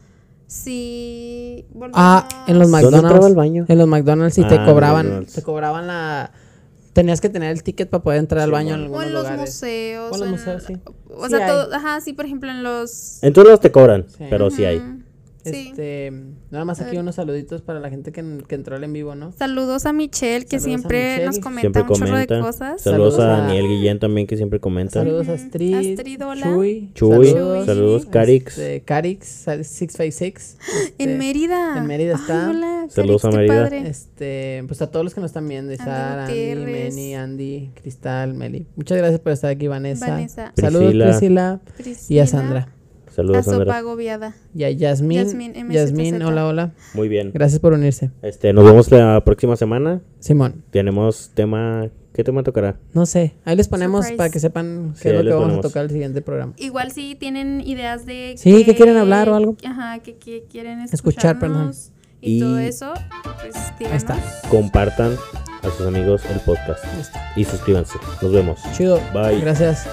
sí volvíamos. Ah, en los ¿Dónde entraba McDonald's. el baño? En los McDonald's y Ah, te cobraban, McDonald's. te cobraban la Tenías que tener el ticket para poder entrar al Sí, baño en bueno. O algunos en los lugares. museos. O en los museos, sí. O Sí sea, hay. todo, ajá, sí, por ejemplo, en los... en todos lados te cobran, Sí. pero sí hay. Sí. Este, nada más aquí unos saluditos para la gente que, que entró al en vivo, ¿no? Saludos a Michelle, que Saludos siempre Michelle. nos comenta Siempre un chorro de cosas. Saludos, Saludos a a- Daniel Guillén también que siempre comenta. Saludos a. Astrid, Astrid, hola. Chuy, Chuy, saludos, saludos, Carix. este, Carix, sal- 656. En este, Mérida. en Mérida está. Ay, hola, Saludos Félix, a qué Mérida. padre. Este, pues a todos los que nos están viendo, Isar, Andy. Meni, Andy, Cristal, Meli. Muchas gracias por estar aquí, Vanessa. Vanessa. Saludos, Priscila. Priscila. Y a Sandra. Saludos, A Sopa Sandra. Agobiada. Y a Yasmín. Yasmín, hola, hola. Muy bien. Gracias por unirse. Este, nos vemos la próxima semana. Simón, Tenemos tema. ¿Qué tema tocará? no sé. Ahí les ponemos Surprise. para que sepan Sí, qué es lo que vamos ponemos. a tocar el siguiente programa. Igual si tienen ideas de... Sí, ¿qué quieren hablar o algo? Ajá, que, que quieren Escuchar, perdón. Y, Y- todo eso, pues Ahí está. Compartan a sus amigos el podcast y suscríbanse. Nos vemos. Chido. Bye. Gracias.